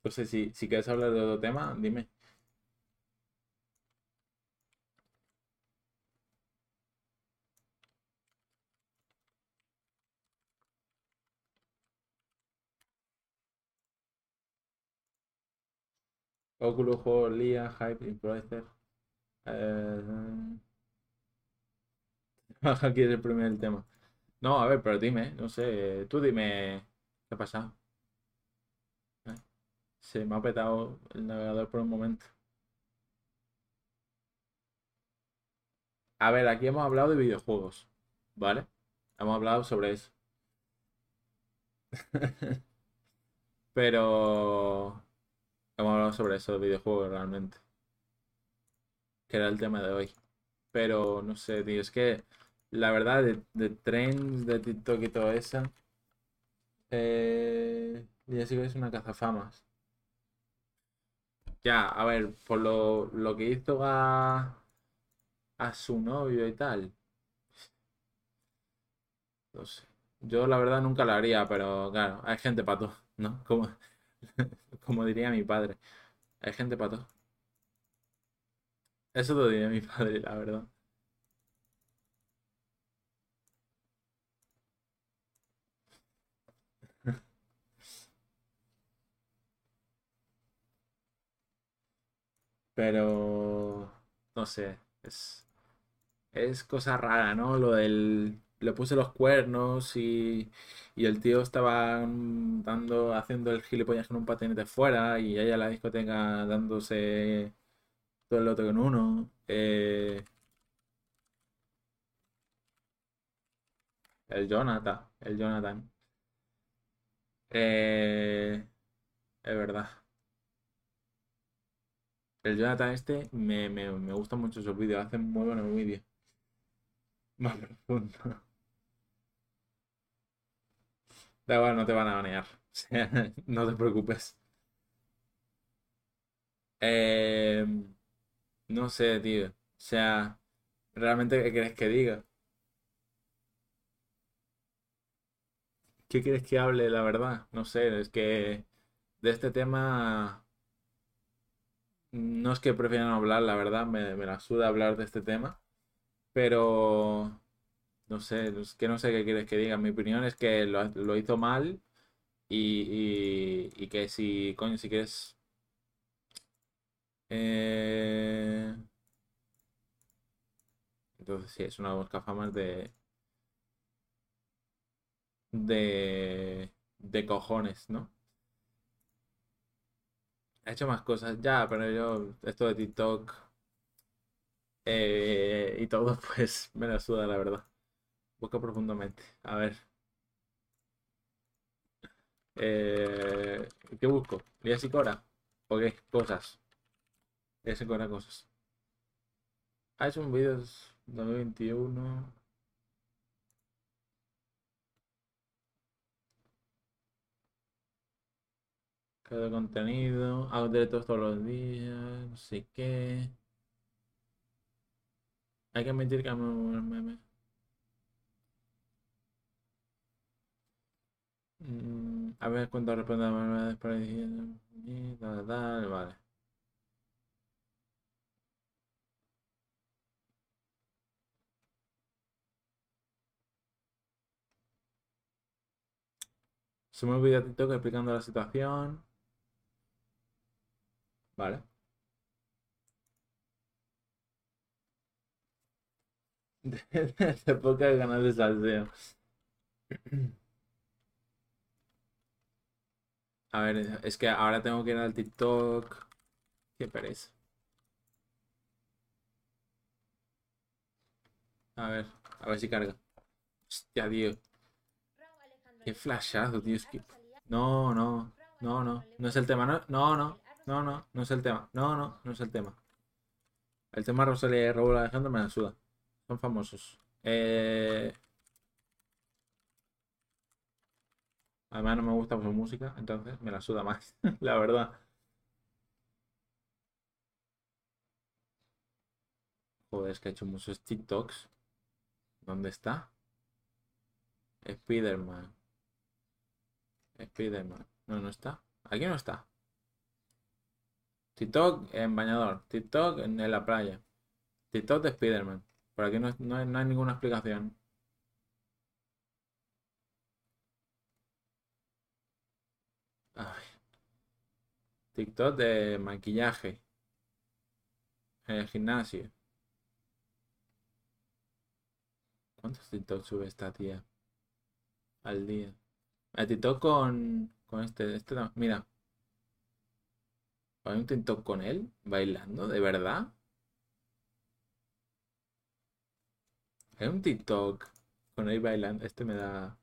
No sé si, si quieres hablar de otro tema, dime. Oculus, juego, Lia, Hype, Influencer. Eh... <laughs> Aquí es el primer tema. No, a ver, pero dime, no sé, tú dime qué ha pasado. Eh, Se me ha petado el navegador por un momento. A ver, aquí hemos hablado de videojuegos, ¿vale? Hemos hablado sobre eso. <laughs> Pero hemos hablado sobre eso de videojuegos realmente, que era el tema de hoy. Pero no sé, tío, es que la verdad de, de trends, de TikTok y todo eso, eh, ya sí que es una cazafamas. Ya, a ver, por lo, lo que hizo a, a su novio y tal. No sé. Yo la verdad nunca lo haría, pero claro, hay gente para todo, ¿no? Como, <laughs> como diría mi padre, hay gente para todo. Eso lo diría mi <laughs> padre, la verdad. Pero no sé, es, es cosa rara, ¿no? Lo del le puse los cuernos y, y el tío estaba dando, haciendo el gilipollas con un patinete fuera y ella en la discoteca dándose el otro con uno. Eh, el Jonathan, el Jonathan. Eh, es verdad. El Jonathan este me, me, me gusta mucho sus vídeos, hace muy buenos vídeos. <laughs> Más profundo. Da igual, no te van a banear. <laughs> No te preocupes. Eh, no sé, tío. O sea, ¿realmente qué quieres que diga? ¿Qué quieres que hable, la verdad? No sé, es que de este tema no es que prefieran hablar, la verdad, me, me la suda hablar de este tema, pero no sé, es que no sé qué quieres que diga. Mi opinión es que lo, lo hizo mal y, y, y que si, coño, si quieres... eh, Entonces sí, es una buscafamas de... de... de cojones, ¿no? Ha hecho más cosas ya, pero yo, esto de TikTok eh, y todo, <laughs> pues me la suda, la verdad. Busca profundamente. A ver. Eh, ¿qué busco? ¿Lías y Cora? ¿O qué? Cosas. Y Cora, cosas. Ha hecho un vídeo 2021. Cada contenido. Hago directos todos los días. No sé qué. Hay que admitir que amo el meme. Mm, a ver cuánto responde a la tal, vale. Sube un vídeo TikTok explicando la situación. Vale. <laughs> De poca ganas de salseo. A ver, es que ahora tengo que ir al TikTok. Qué pereza. A ver, a ver si carga. Hostia, tío. Qué flashazo, tío. No, no, no, no. No es el tema. No, no, no. No, no, no es el tema. No, no, no es el tema. El tema Rosalía y Raúl Alejandro me la suda. Son famosos. Eh... Además no me gusta su música, entonces me la suda más, <laughs> la verdad. Joder, es que ha hecho muchos TikToks. ¿Dónde está? Spiderman. Spiderman. No, no está. Aquí no está. TikTok en bañador. TikTok en la playa. TikTok de Spiderman. Por aquí no, no hay- no hay ninguna explicación. Ay. TikTok de maquillaje. En el gimnasio. ¿Cuántos TikTok sube esta tía? Al día. El TikTok con, con este, este. Mira. ¿Hay un TikTok con él? ¿Bailando? ¿De verdad? Hay un TikTok con él bailando. Este me da.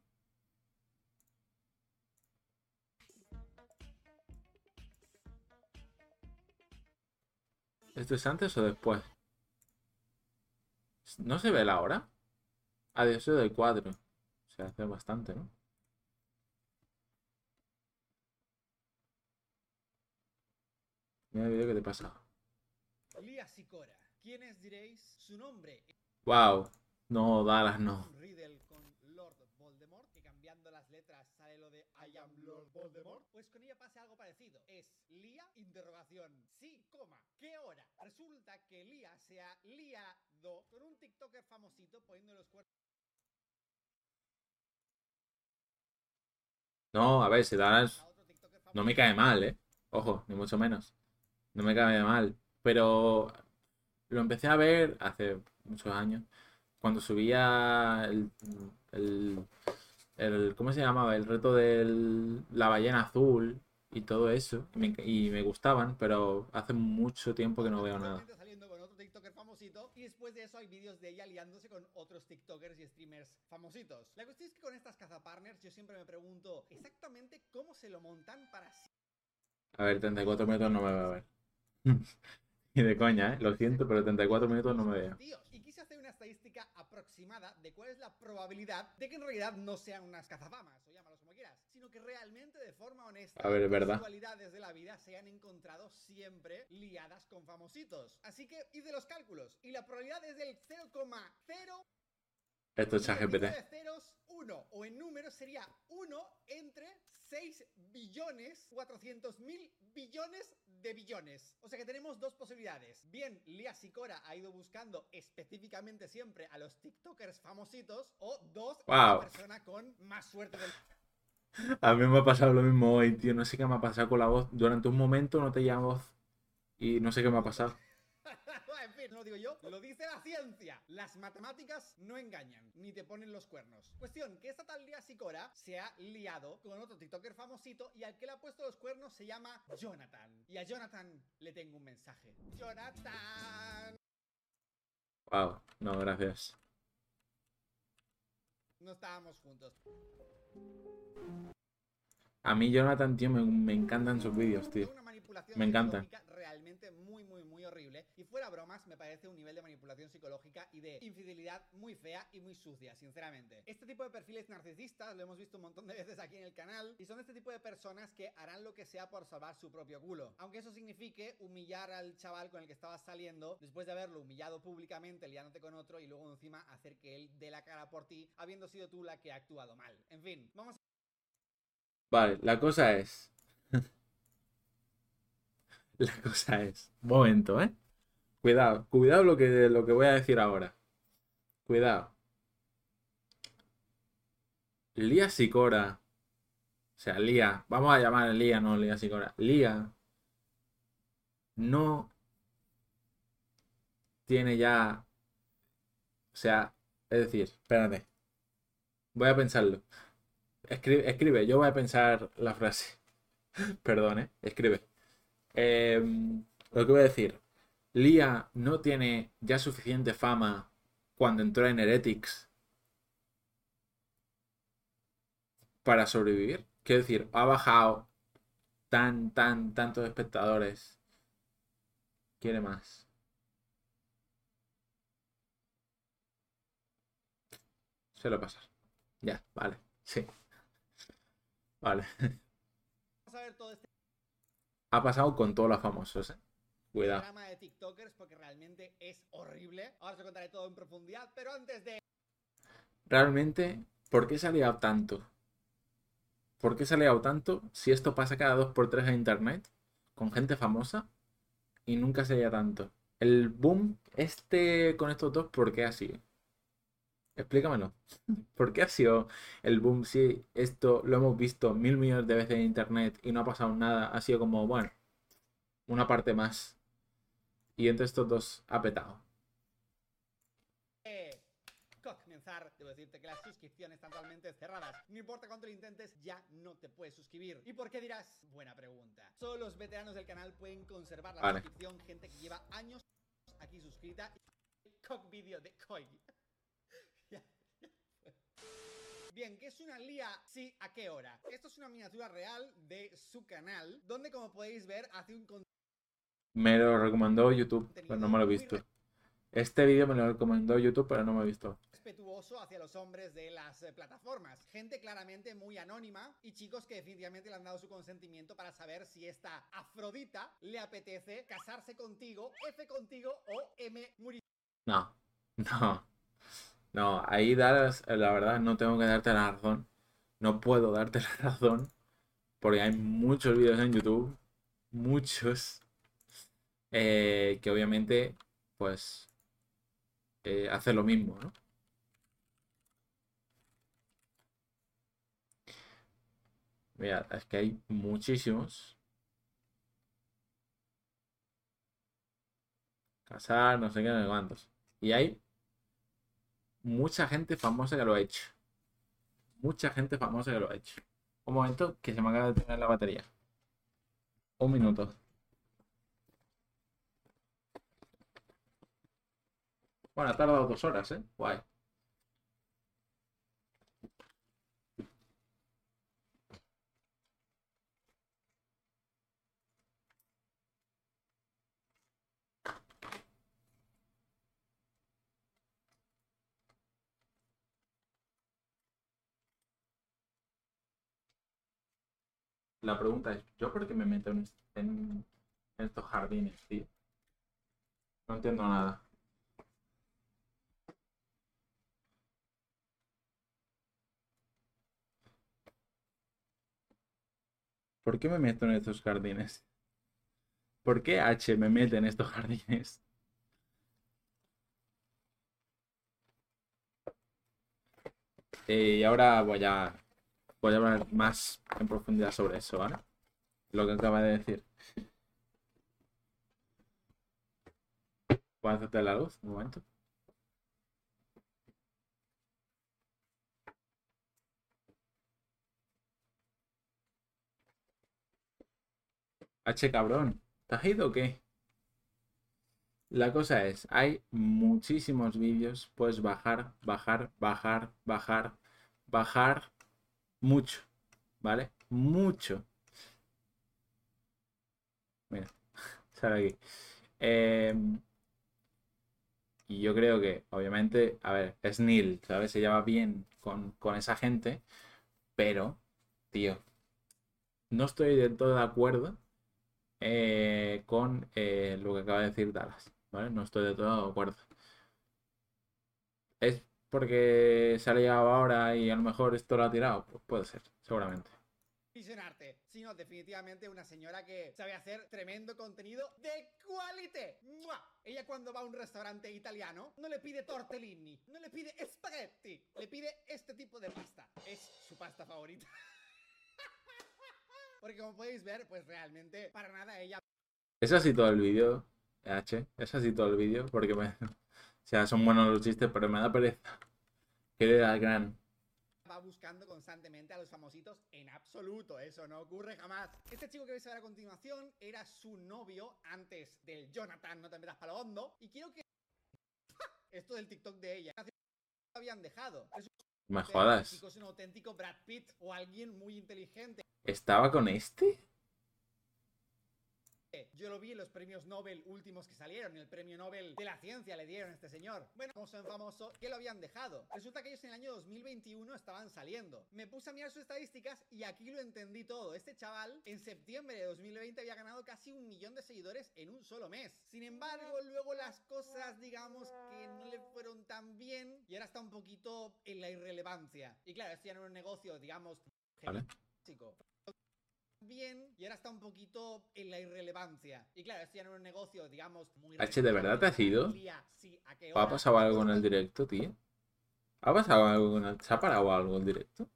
¿Esto es antes o después? ¿No se ve la hora? Ah, de eso del 4. Se hace bastante, ¿no? Mira el vídeo que te pasa. ¿Quiénes diréis su nombre? Wow. No, Dallas, no. Riddle con Lord Voldemort, que cambiando las letras sale lo de I am Lord Voldemort. Pues con ella pasa algo parecido. Es Lía, interrogación, sí, coma, ¿qué hora? Resulta que Lía se ha liado con un TikToker famosito poniendo los cuernos. No, a ver, si Dallas no me cae mal, ¿eh? Ojo, ni mucho menos. No me cae mal. Pero lo empecé a ver hace muchos años. Cuando subía el, el, el- ¿cómo se llamaba? El reto de la ballena azul y todo eso. Y me, y me gustaban, pero hace mucho tiempo que no veo nada. Famosito y después de eso hay vídeos de ella liándose con otros TikTokers y streamers famositos. La cuestión es que con estas cazapartners yo siempre me pregunto exactamente cómo se lo montan para A ver, 34 minutos no me va a ver. <laughs> Y de coña, ¿eh? Lo siento, pero 34 minutos no me veo. Y quise hacer una estadística aproximada de cuál es la probabilidad de que en realidad no sean unas cazafamas, o llámalos como quieras, sino que realmente de forma honesta, A ver, es verdad. casualidades de la vida se han encontrado siempre liadas con famositos. Así que hice los cálculos, y la probabilidad es del 0,0 Esto es ChatGPT. de ceros 1, o en números sería 1 entre 6 billones 400 mil billones de billones. O sea que tenemos dos posibilidades. Bien, Lía Sicora ha ido buscando específicamente siempre a los TikTokers famositos, o dos, Wow. persona con más suerte del A mí me ha pasado lo mismo hoy, tío. No sé qué me ha pasado con la voz. Durante un momento no tenía voz. Y no sé qué me ha pasado. <laughs> no lo digo yo, lo dice la ciencia. Las matemáticas no engañan, ni te ponen los cuernos. Cuestión, que esta tal Lía Sicora se ha liado con otro TikToker famosito y al que le ha puesto los cuernos se llama Jonathan. Y a Jonathan le tengo un mensaje. Jonathan, Wow. No, gracias. no estábamos juntos. A mí, Jonathan, tío, me, me encantan sus vídeos, tío. Una manipulación Me encanta. realmente muy, Y fuera bromas, me parece un nivel de manipulación psicológica y de infidelidad muy fea y muy sucia, sinceramente. Este tipo de perfiles narcisistas lo hemos visto un montón de veces aquí en el canal y son este tipo de personas que harán lo que sea por salvar su propio culo. Aunque eso signifique humillar al chaval con el que estabas saliendo después de haberlo humillado públicamente liándote con otro y luego encima hacer que él dé la cara por ti habiendo sido tú la que ha actuado mal. En fin, vamos a Vale, la cosa es. <laughs> La cosa es. Un momento, ¿eh? Cuidado, cuidado lo que, lo que voy a decir ahora. Cuidado. Lía Sicora. O sea, Lía. Vamos a llamar Lía, no Lía Sicora. Lía. No. Tiene ya. O sea, es decir, espérate. Voy a pensarlo. Escribe, escribe, yo voy a pensar la frase. <laughs> Perdón, ¿eh? Escribe. Em, lo que voy a decir. Lía no tiene ya suficiente fama cuando entró en Heretics para sobrevivir. Quiero decir, ha bajado tan, tan, tantos espectadores. Quiere más. Se lo pasar. Ya, vale. Sí. Vale. <laughs> Ha pasado con todos los famosos, eh. Cuidado. programa de TikTokers porque realmente es horrible. Ahora os contaré todo en profundidad, pero antes de Realmente, ¿por qué se ha liado tanto? ¿Por qué se ha liado tanto si esto pasa cada dos por tres en internet? Con gente famosa y nunca se lía tanto. El boom, este con estos dos, ¿por qué ha sido? Explícamelo. <laughs> ¿Por qué ha sido el boom si esto lo hemos visto mil millones de veces en internet y no ha pasado nada? Ha sido como, bueno, una parte más. Y entre estos dos ha petado. comenzar, debo decirte que las suscripciones están totalmente cerradas. No importa cuánto lo intentes, ya no te puedes suscribir. ¿Y por qué dirás? Buena pregunta. Solo los veteranos del canal pueden conservar la Vale. suscripción, gente que lleva años aquí suscrita. Cock vídeo de <laughs> fue. Bien, ¿qué es una lía? Sí, ¿a qué hora? Esto es una miniatura real de su canal, donde como podéis ver hace un Me lo recomendó YouTube, pero no me lo he visto. Este vídeo me lo recomendó YouTube, pero no me he visto. respetuoso hacia los hombres de las eh, plataformas. Gente claramente muy anónima y chicos que definitivamente le han dado su consentimiento para saber si esta Afrodita le apetece casarse contigo, F contigo o M morir. No, <laughs> no, no. Ahí das, la verdad, no tengo que darte la razón. No puedo darte la <laughs> razón. Porque hay muchos vídeos en YouTube, muchos, eh, que obviamente, pues, eh, hace lo mismo, ¿no? Mira, es que hay muchísimos. Casar, no sé qué, no sé cuántos. Y hay mucha gente famosa que lo ha hecho. Mucha gente famosa que lo ha hecho. Un momento que se me acaba de tener la batería. Un minuto. Bueno, ha tardado dos horas, ¿eh? Guay. La pregunta es, ¿yo por qué me meto en, est- en- en estos jardines, tío? No entiendo nada. ¿Por qué me meto en estos jardines? ¿Por qué H me mete en estos jardines? Eh, y ahora voy a voy a hablar más en profundidad sobre eso, ¿vale? Lo que acaba de decir. ¿Puedo hacerte la luz? Un momento. H cabrón, ¿te has ido o qué? La cosa es, hay muchísimos vídeos, puedes bajar, bajar, bajar, bajar, bajar mucho, ¿vale? Mucho. Mira, <laughs> sale aquí. Em, y yo creo que, obviamente, a ver, es Neil, ¿sabes? Se lleva bien con, con esa gente, pero, tío, no estoy del todo de acuerdo eh, con eh, lo que acaba de decir Dallas, ¿vale? No estoy del todo de acuerdo. ¿Es porque se ha llegado ahora y a lo mejor esto lo ha tirado? Pues puede ser, seguramente. visionarte, sino definitivamente una señora que sabe hacer tremendo contenido de quality. ¡Mua! Ella cuando va a un restaurante italiano no le pide tortellini, no le pide spaghetti, le pide este tipo de pasta. Es su pasta favorita. <laughs> Porque como podéis ver, pues realmente para nada ella Es así todo el vídeo, H. Es así todo el vídeo, porque me... <laughs> O sea, son buenos los chistes, pero me da pereza. Quiero ir al gran. va buscando constantemente a los famositos en absoluto, eso no ocurre jamás. Este chico que vais a ver a continuación era su novio antes del Jonathan, no te metas para lo hondo, y quiero que <laughs> Esto del TikTok de ella. Habían dejado. Es Me jodas. es un auténtico Brad Pitt o alguien muy inteligente. ¿Estaba con este? Yo lo vi en los premios Nobel últimos que salieron. El premio Nobel de la ciencia le dieron a este señor. Bueno, famoso en famoso, que lo habían dejado. Resulta que ellos en el año 2021 estaban saliendo. Me puse a mirar sus estadísticas y aquí lo entendí todo. Este chaval en septiembre de 2020 había ganado casi un millón de seguidores en un solo mes. Sin embargo, luego las cosas, digamos, que no le fueron tan bien y ahora está un poquito en la irrelevancia. Y claro, esto ya no es un negocio, digamos, Vale. Bien y ahora está un poquito en la irrelevancia. Y claro, esto ya no es un negocio, digamos, muy... H, ¿de verdad te has ido? Día, sí, ¿a qué ¿O ha pasado algo en el directo, tío? ¿Ha pasado algo en el... ¿Se ha parado algo en directo?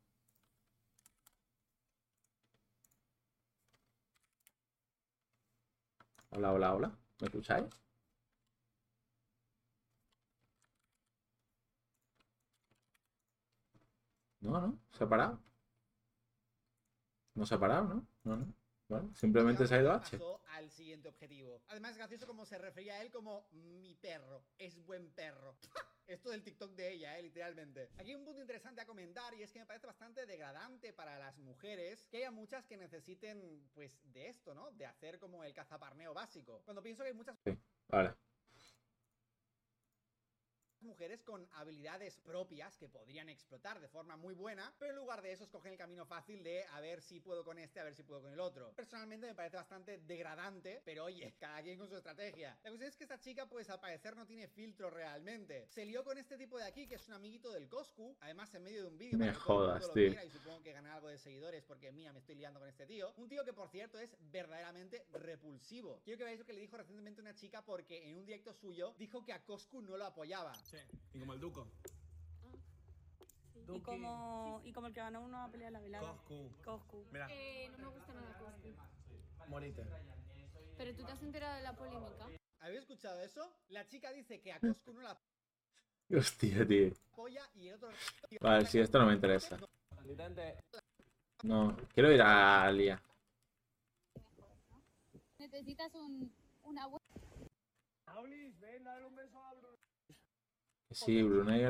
Hola, hola, hola. ¿Me escucháis? No, no, se ha parado. No se ha parado, ¿no? No, no. Bueno, simplemente se ha ido H. Al siguiente objetivo. Además, es gracioso como se refería a él como mi perro. Es buen perro. <laughs> Esto del TikTok de ella, eh, literalmente. Aquí hay un punto interesante a comentar y es que me parece bastante degradante para las mujeres que haya muchas que necesiten, pues, de esto, ¿no? De hacer como el cazaparneo básico. Cuando pienso que hay muchas Vale. Mujeres con habilidades propias que podrían explotar de forma muy buena, pero en lugar de eso escogen el camino fácil de a ver si puedo con este, a ver si puedo con el otro. Personalmente me parece bastante degradante, pero oye, <laughs> cada quien con su estrategia. La cuestión es que esta chica, pues al parecer no tiene filtro realmente. Se lió con este tipo de aquí, que es un amiguito del Coscu, además en medio de un vídeo Me jodas, tío. viera y supongo que gana algo de seguidores porque mira, me estoy liando con este tío. Un tío que por cierto es verdaderamente repulsivo. Quiero que veáis lo que le dijo recientemente una chica porque en un directo suyo dijo que a Coscu no lo apoyaba. Y como el Duco. Y como, y como el que ganó una pelea en la velada. Coscu. Coscu. Mira, Eh, no me gusta nada Coscu. morite. Pero tú te has enterado de la polémica. ¿Habéis escuchado eso? La chica dice que a Coscu no la <laughs> Hostia, tío. apoya y el otro... Vale, sí, esto no me interesa. No, quiero ir a Alia. Necesitas un, una buena... Sí, Brunei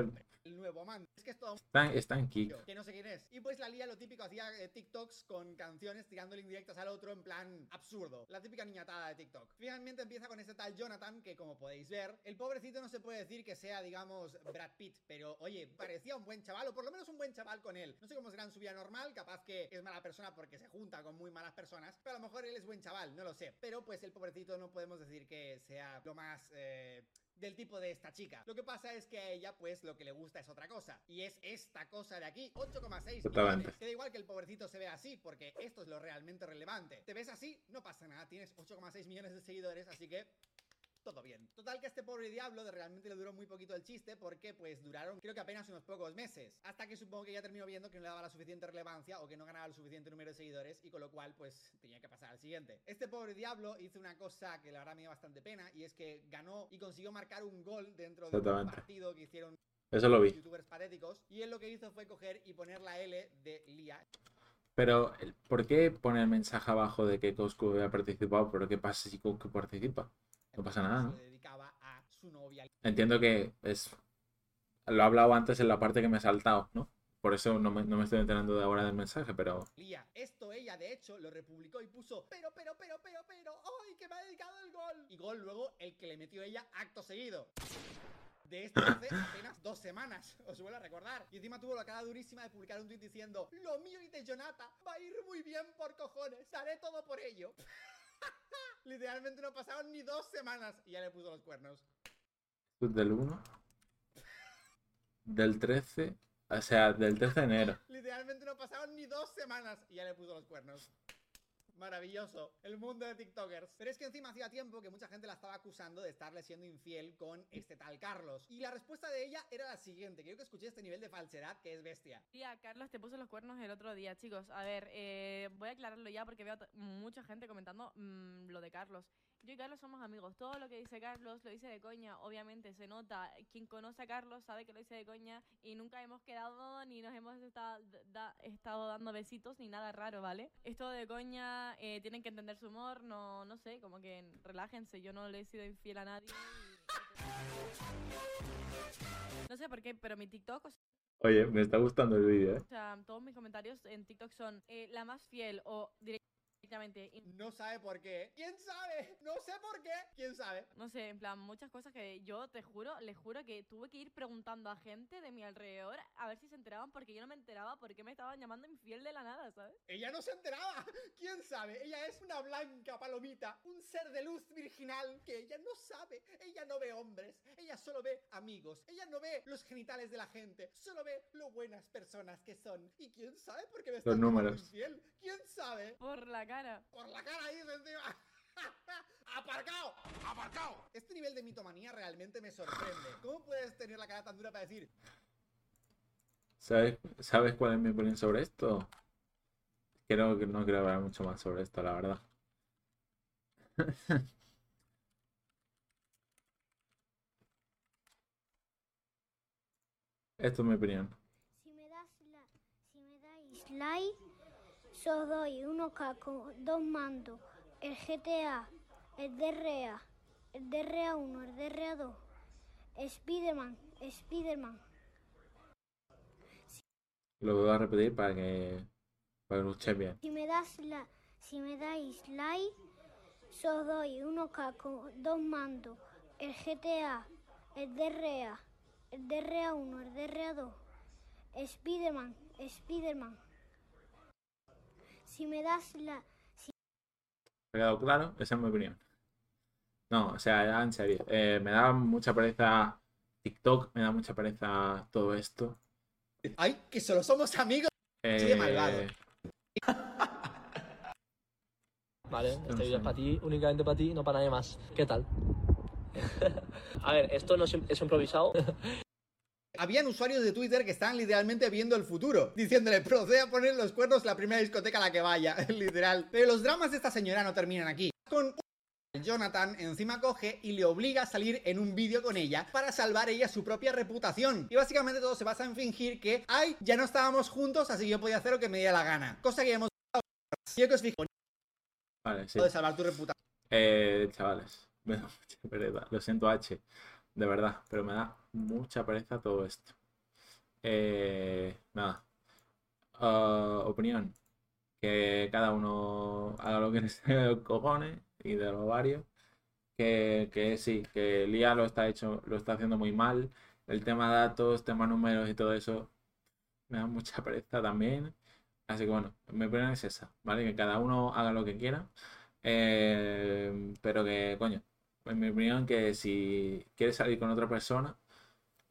El nuevo amante. Es que es todo está, está en kick. que no sé quién es. Y pues la Lía lo típico hacía eh, TikToks con canciones tirándole indirectas al otro en plan absurdo. La típica niñatada de TikTok. Finalmente empieza con este tal Jonathan que como podéis ver, el pobrecito no se puede decir que sea digamos Brad Pitt, pero oye, parecía un buen chaval o por lo menos un buen chaval con él. No sé cómo será en su vida normal, capaz que es mala persona porque se junta con muy malas personas, pero a lo mejor él es buen chaval, no lo sé. Pero pues el pobrecito no podemos decir que sea lo más... eh, del tipo de esta chica. Lo que pasa es que a ella, pues, lo que le gusta es otra cosa. Y es esta cosa de aquí, 8,6 Totalmente. millones. Que da igual que el pobrecito se vea así, porque esto es lo realmente relevante. Te ves así, no pasa nada. Tienes 8,6 millones de seguidores, así que todo bien. Total que a este pobre diablo de realmente le duró muy poquito el chiste porque pues duraron creo que apenas unos pocos meses. Hasta que supongo que ya terminó viendo que no le daba la suficiente relevancia o que no ganaba el suficiente número de seguidores y con lo cual pues tenía que pasar al siguiente. Este pobre diablo hizo una cosa que la verdad me dio bastante pena y es que ganó y consiguió marcar un gol dentro de un partido que hicieron Eso lo vi. youtubers patéticos y él lo que hizo fue coger y poner la L de Lia Pero, ¿por qué pone el mensaje abajo de que Coscu había participado? ¿Pero qué pasa si Coscu participa? No pasa nada, ¿no? Entiendo que es... Lo he hablado antes en la parte que me he saltado, ¿no? Por eso no me, no me estoy enterando de ahora del mensaje, pero... Lía. Esto ella, de hecho, lo republicó y puso, pero, pero, pero, pero, pero, ¡ay, que me ha dedicado el gol! Y gol luego el que le metió ella acto seguido. De esto hace apenas dos semanas, <laughs> os vuelvo a recordar. Y encima tuvo la cara durísima de publicar un tweet diciendo, lo mío y de Jonata va a ir muy bien por cojones, haré todo por ello. <laughs> <laughs> Literalmente no pasaron ni dos semanas y ya le puso los cuernos. Esto es Del 1. Del 13. O sea, del 13 de enero. Literalmente no pasaron ni dos semanas y ya le puso los cuernos. Maravilloso, el mundo de TikTokers. Pero es que encima hacía tiempo que mucha gente la estaba acusando de estarle siendo infiel con este tal Carlos. Y la respuesta de ella era la siguiente. Quiero que escuchéis este nivel de falsedad que es bestia. Tía, Carlos te puso los cuernos el otro día, chicos. A ver, eh, voy a aclararlo ya porque veo mucha gente comentando mm, lo de Carlos. Yo y Carlos somos amigos. Todo lo que dice Carlos lo dice de coña. Obviamente se nota. Quien conoce a Carlos sabe que lo dice de coña y nunca hemos quedado ni nos hemos esta- da- estado dando besitos ni nada raro, ¿vale? Es todo de coña. Eh, tienen que entender su humor. No, no sé, como que relájense. Yo no le he sido infiel a nadie. y- No sé por qué, pero mi TikTok, o Oye, me está gustando el vídeo, ¿eh? sea, todos mis comentarios en TikTok son eh, la más fiel o directamente. No sabe por qué. ¿Quién sabe? No sé por qué. ¿Quién sabe? No sé, en plan, muchas cosas que yo te juro, les juro que tuve que ir preguntando a gente de mi alrededor a ver si se enteraban porque yo no me enteraba por qué me estaban llamando infiel de la nada, ¿sabes? Ella no se enteraba. <laughs> ¿Quién sabe? Ella es una blanca palomita, un ser de luz virginal que ella no sabe. Ella no ve hombres, ella solo ve amigos. Ella no ve los genitales de la gente, solo ve lo buenas personas que son. ¿Y quién sabe por qué me están llamando números. infiel? ¿Quién sabe? Por la cara. Por la cara ahí encima. <laughs> ¡Aparcado! ¡Aparcado! Este nivel de mitomanía realmente me sorprende. ¿Cómo puedes tener la cara tan dura para decir, ¿Sabes, ¿Sabes cuál es mi opinión sobre esto? Creo que no quiero hablar mucho más sobre esto, la verdad. <laughs> Esto es mi opinión. Si me das la, si me dais like, os doy 1K con dos mandos, el GTA, el DRA, el DRA 1, el DRA 2, Spiderman, Spiderman. Lo voy a repetir para que, para que escuches bien. Si me das la, si me dais like, os doy 1K con dos mandos, el GTA, el DRA, el DRA 1, el DRA 2, Spiderman, Spiderman. Si me das la, ¿Me ha quedado claro? Esa es mi opinión. No, o sea, ya en serio. eh, me da mucha pereza TikTok, me da mucha pereza todo esto. ¡ay, que solo somos amigos! De Eh, malvado. Vale, este vídeo es para ti, únicamente para ti, no para nadie más. ¿Qué tal? <laughs> A ver, esto no es, es improvisado. <laughs> Habían usuarios de Twitter que estaban literalmente viendo el futuro, diciéndole, procede a poner los cuernos la primera discoteca a la que vaya, <laughs> literal. Pero los dramas de esta señora no terminan aquí. Con Jonathan encima coge y le obliga a salir en un vídeo con ella para salvar ella su propia reputación. Y básicamente todo se basa en fingir que, ay, ya no estábamos juntos, así que yo podía hacer lo que me diera la gana. Cosa que hemos... Yo que os fijo, Vale, sí. de salvar tu reputación. Eh, chavales, <laughs> pereza. Lo siento, H, de verdad, pero me da mucha pereza todo esto. Eh, nada. Ah, opinión. Que cada uno haga lo que <laughs> los cojones y de los varios. Que, que sí, que Lía lo está hecho, lo está haciendo muy mal. El tema datos, tema números y todo eso me da mucha <laughs> pereza también. Así que bueno, mi opinión es esa, ¿vale? Que cada uno haga lo que quiera. Eh, pero que, coño, en mi opinión, que si quieres salir con otra persona,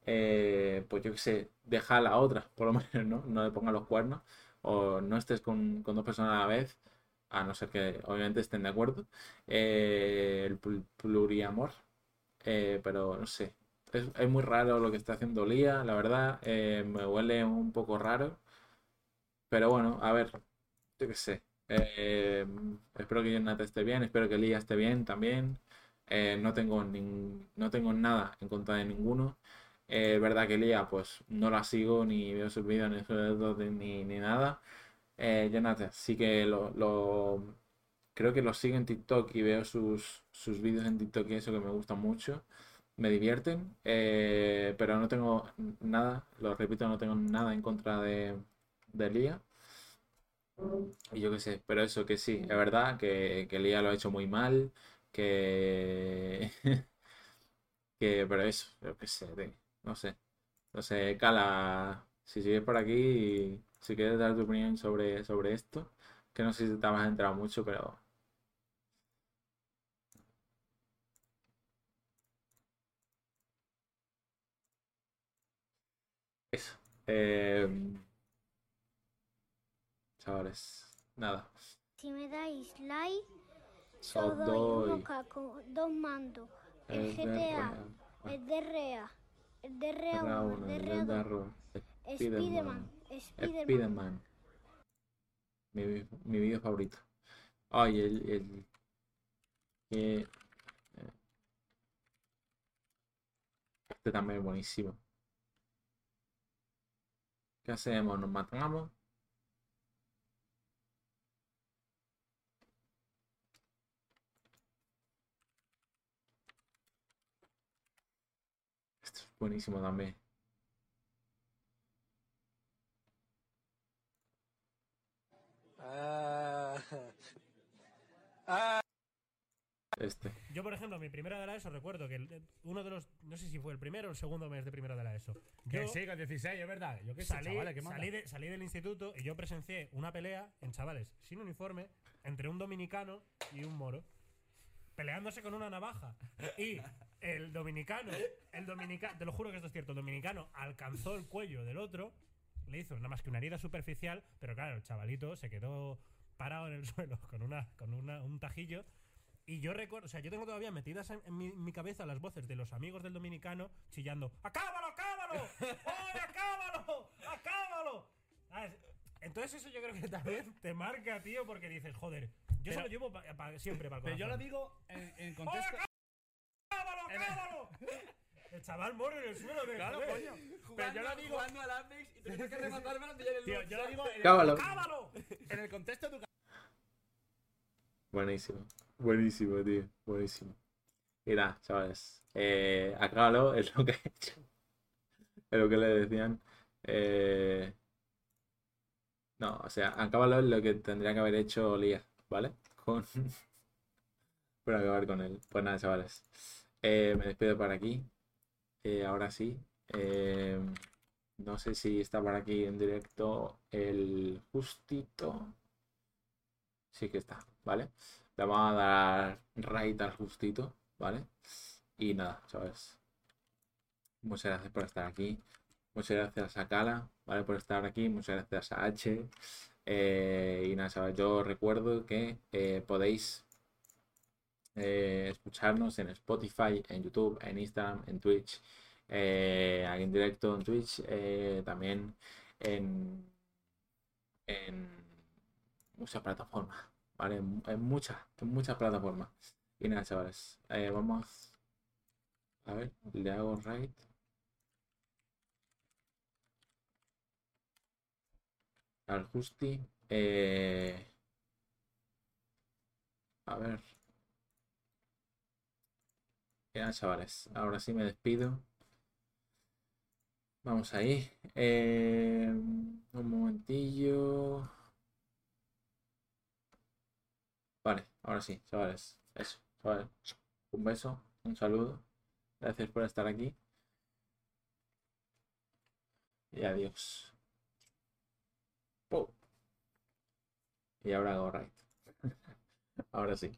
eh, pues yo qué sé, deja a la otra, por lo <laughs> menos, ¿no? No le pongas los cuernos o no estés con, con dos personas a la vez, a no ser que obviamente estén de acuerdo. Eh, el pl- pluriamor, Eh, pero no sé, es, es muy raro lo que está haciendo Lía, la verdad, eh, me huele un poco raro. Pero bueno, a ver, yo qué sé. Eh, espero que Jonathan esté bien, espero que Lía esté bien también. Eh, no tengo no tengo nada en contra de ninguno. Eh, es verdad que Lía, pues no la sigo, ni veo sus vídeos, ni, dedos, ni, ni nada. Eh, Jonathan, sí que lo, lo- creo que lo sigo en TikTok y veo sus, sus vídeos en TikTok y eso que me gustan mucho. Me divierten, eh, pero no tengo nada, lo repito, no tengo nada en contra de, de Lía. Y yo qué sé, pero eso que sí, es verdad que, que Lía lo ha hecho muy mal, que, <laughs> que pero eso, yo qué sé, de- no sé, no sé, Cala, si sigues por aquí, si quieres dar tu opinión sobre, sobre esto, que no sé si te has enterado mucho, pero eso. Eh, chavales, nada. Si me dais like, Os doy 1K con dos mandos, el el GTA, DRA, el DRA, el DRA DRA 1, uno, el el DRA 2, DRA, Spiderman, Spiderman. Mi, mi vídeo favorito. Ay, el, el eh, este también es buenísimo. ¿Qué hacemos? ¿Nos matamos? Buenísimo también. Ah. <laughs> Ah. Este. Yo, por ejemplo, mi primera de la ESO recuerdo que el- uno de los, no sé si fue el primero o el segundo mes de primero de la ESO. Que Yo sí, con 16, es verdad. Yo qué sé, salí, chavales, qué manda. salí, de- salí del instituto y yo presencié una pelea en chavales sin uniforme entre un dominicano y un moro. Peleándose con una navaja. Y el dominicano, el dominicano, te lo juro que esto es cierto, el dominicano alcanzó el cuello del otro, le hizo nada más que una herida superficial, pero claro, el chavalito se quedó parado en el <laughs> suelo con, una, con una- un tajillo. Y yo recuerdo, o sea, yo tengo todavía metidas en, en mi, en mi cabeza las voces de los amigos del dominicano chillando: ¡Acábalo, acábalo! ¡Oye, acábalo! ¡Acábalo! ¿Sabes? Entonces, eso yo creo que también te marca, tío, porque dices, joder, yo Pero- se lo llevo pa- pa- siempre para el Pero yo lo digo en, en contexto. ¡Acábalo, acábalo! El chaval muere en el suelo de. Claro, coño. Pero yo lo digo. Jugando al Apex y tienes que rematarme antes de Tío, yo lo digo en el, Cábalo. ¡Acábalo! en el contexto educativo. Buenísimo. Buenísimo, tío. Buenísimo. Y nada, chavales. Eh, acábalo, es lo que he hecho. Es lo que le decían. Eh, no, o sea, acábalo es lo que tendría que haber hecho Lía, ¿vale? Con... <laughs> Por acabar con él. Pues nada, chavales. Eh, me despido por aquí. Eh, ahora sí. Eh, no sé si está por aquí en directo el justito. Sí que está, ¿vale? Le vamos a dar raid al justito, ¿vale? Y nada, chavales. Muchas gracias por estar aquí. Muchas gracias a Kala, ¿vale? Por estar aquí. Muchas gracias a H. Y nada, chavales, yo recuerdo que podéis eh, escucharnos en Spotify, en YouTube, en Instagram, en Twitch, eh, en directo en Twitch, eh, también en, en muchas plataformas, ¿vale? En, en muchas, en muchas plataformas. Y nada, chavales, eh, vamos a ver, le hago right. Al Justi. a ver. Ya, chavales, ahora sí me despido. Vamos ahí. Eh, un momentillo. Vale, ahora sí, chavales. Eso, chavales. Un beso, un saludo. Gracias por estar aquí. Y adiós. Y ahora hago right. <laughs> ahora sí.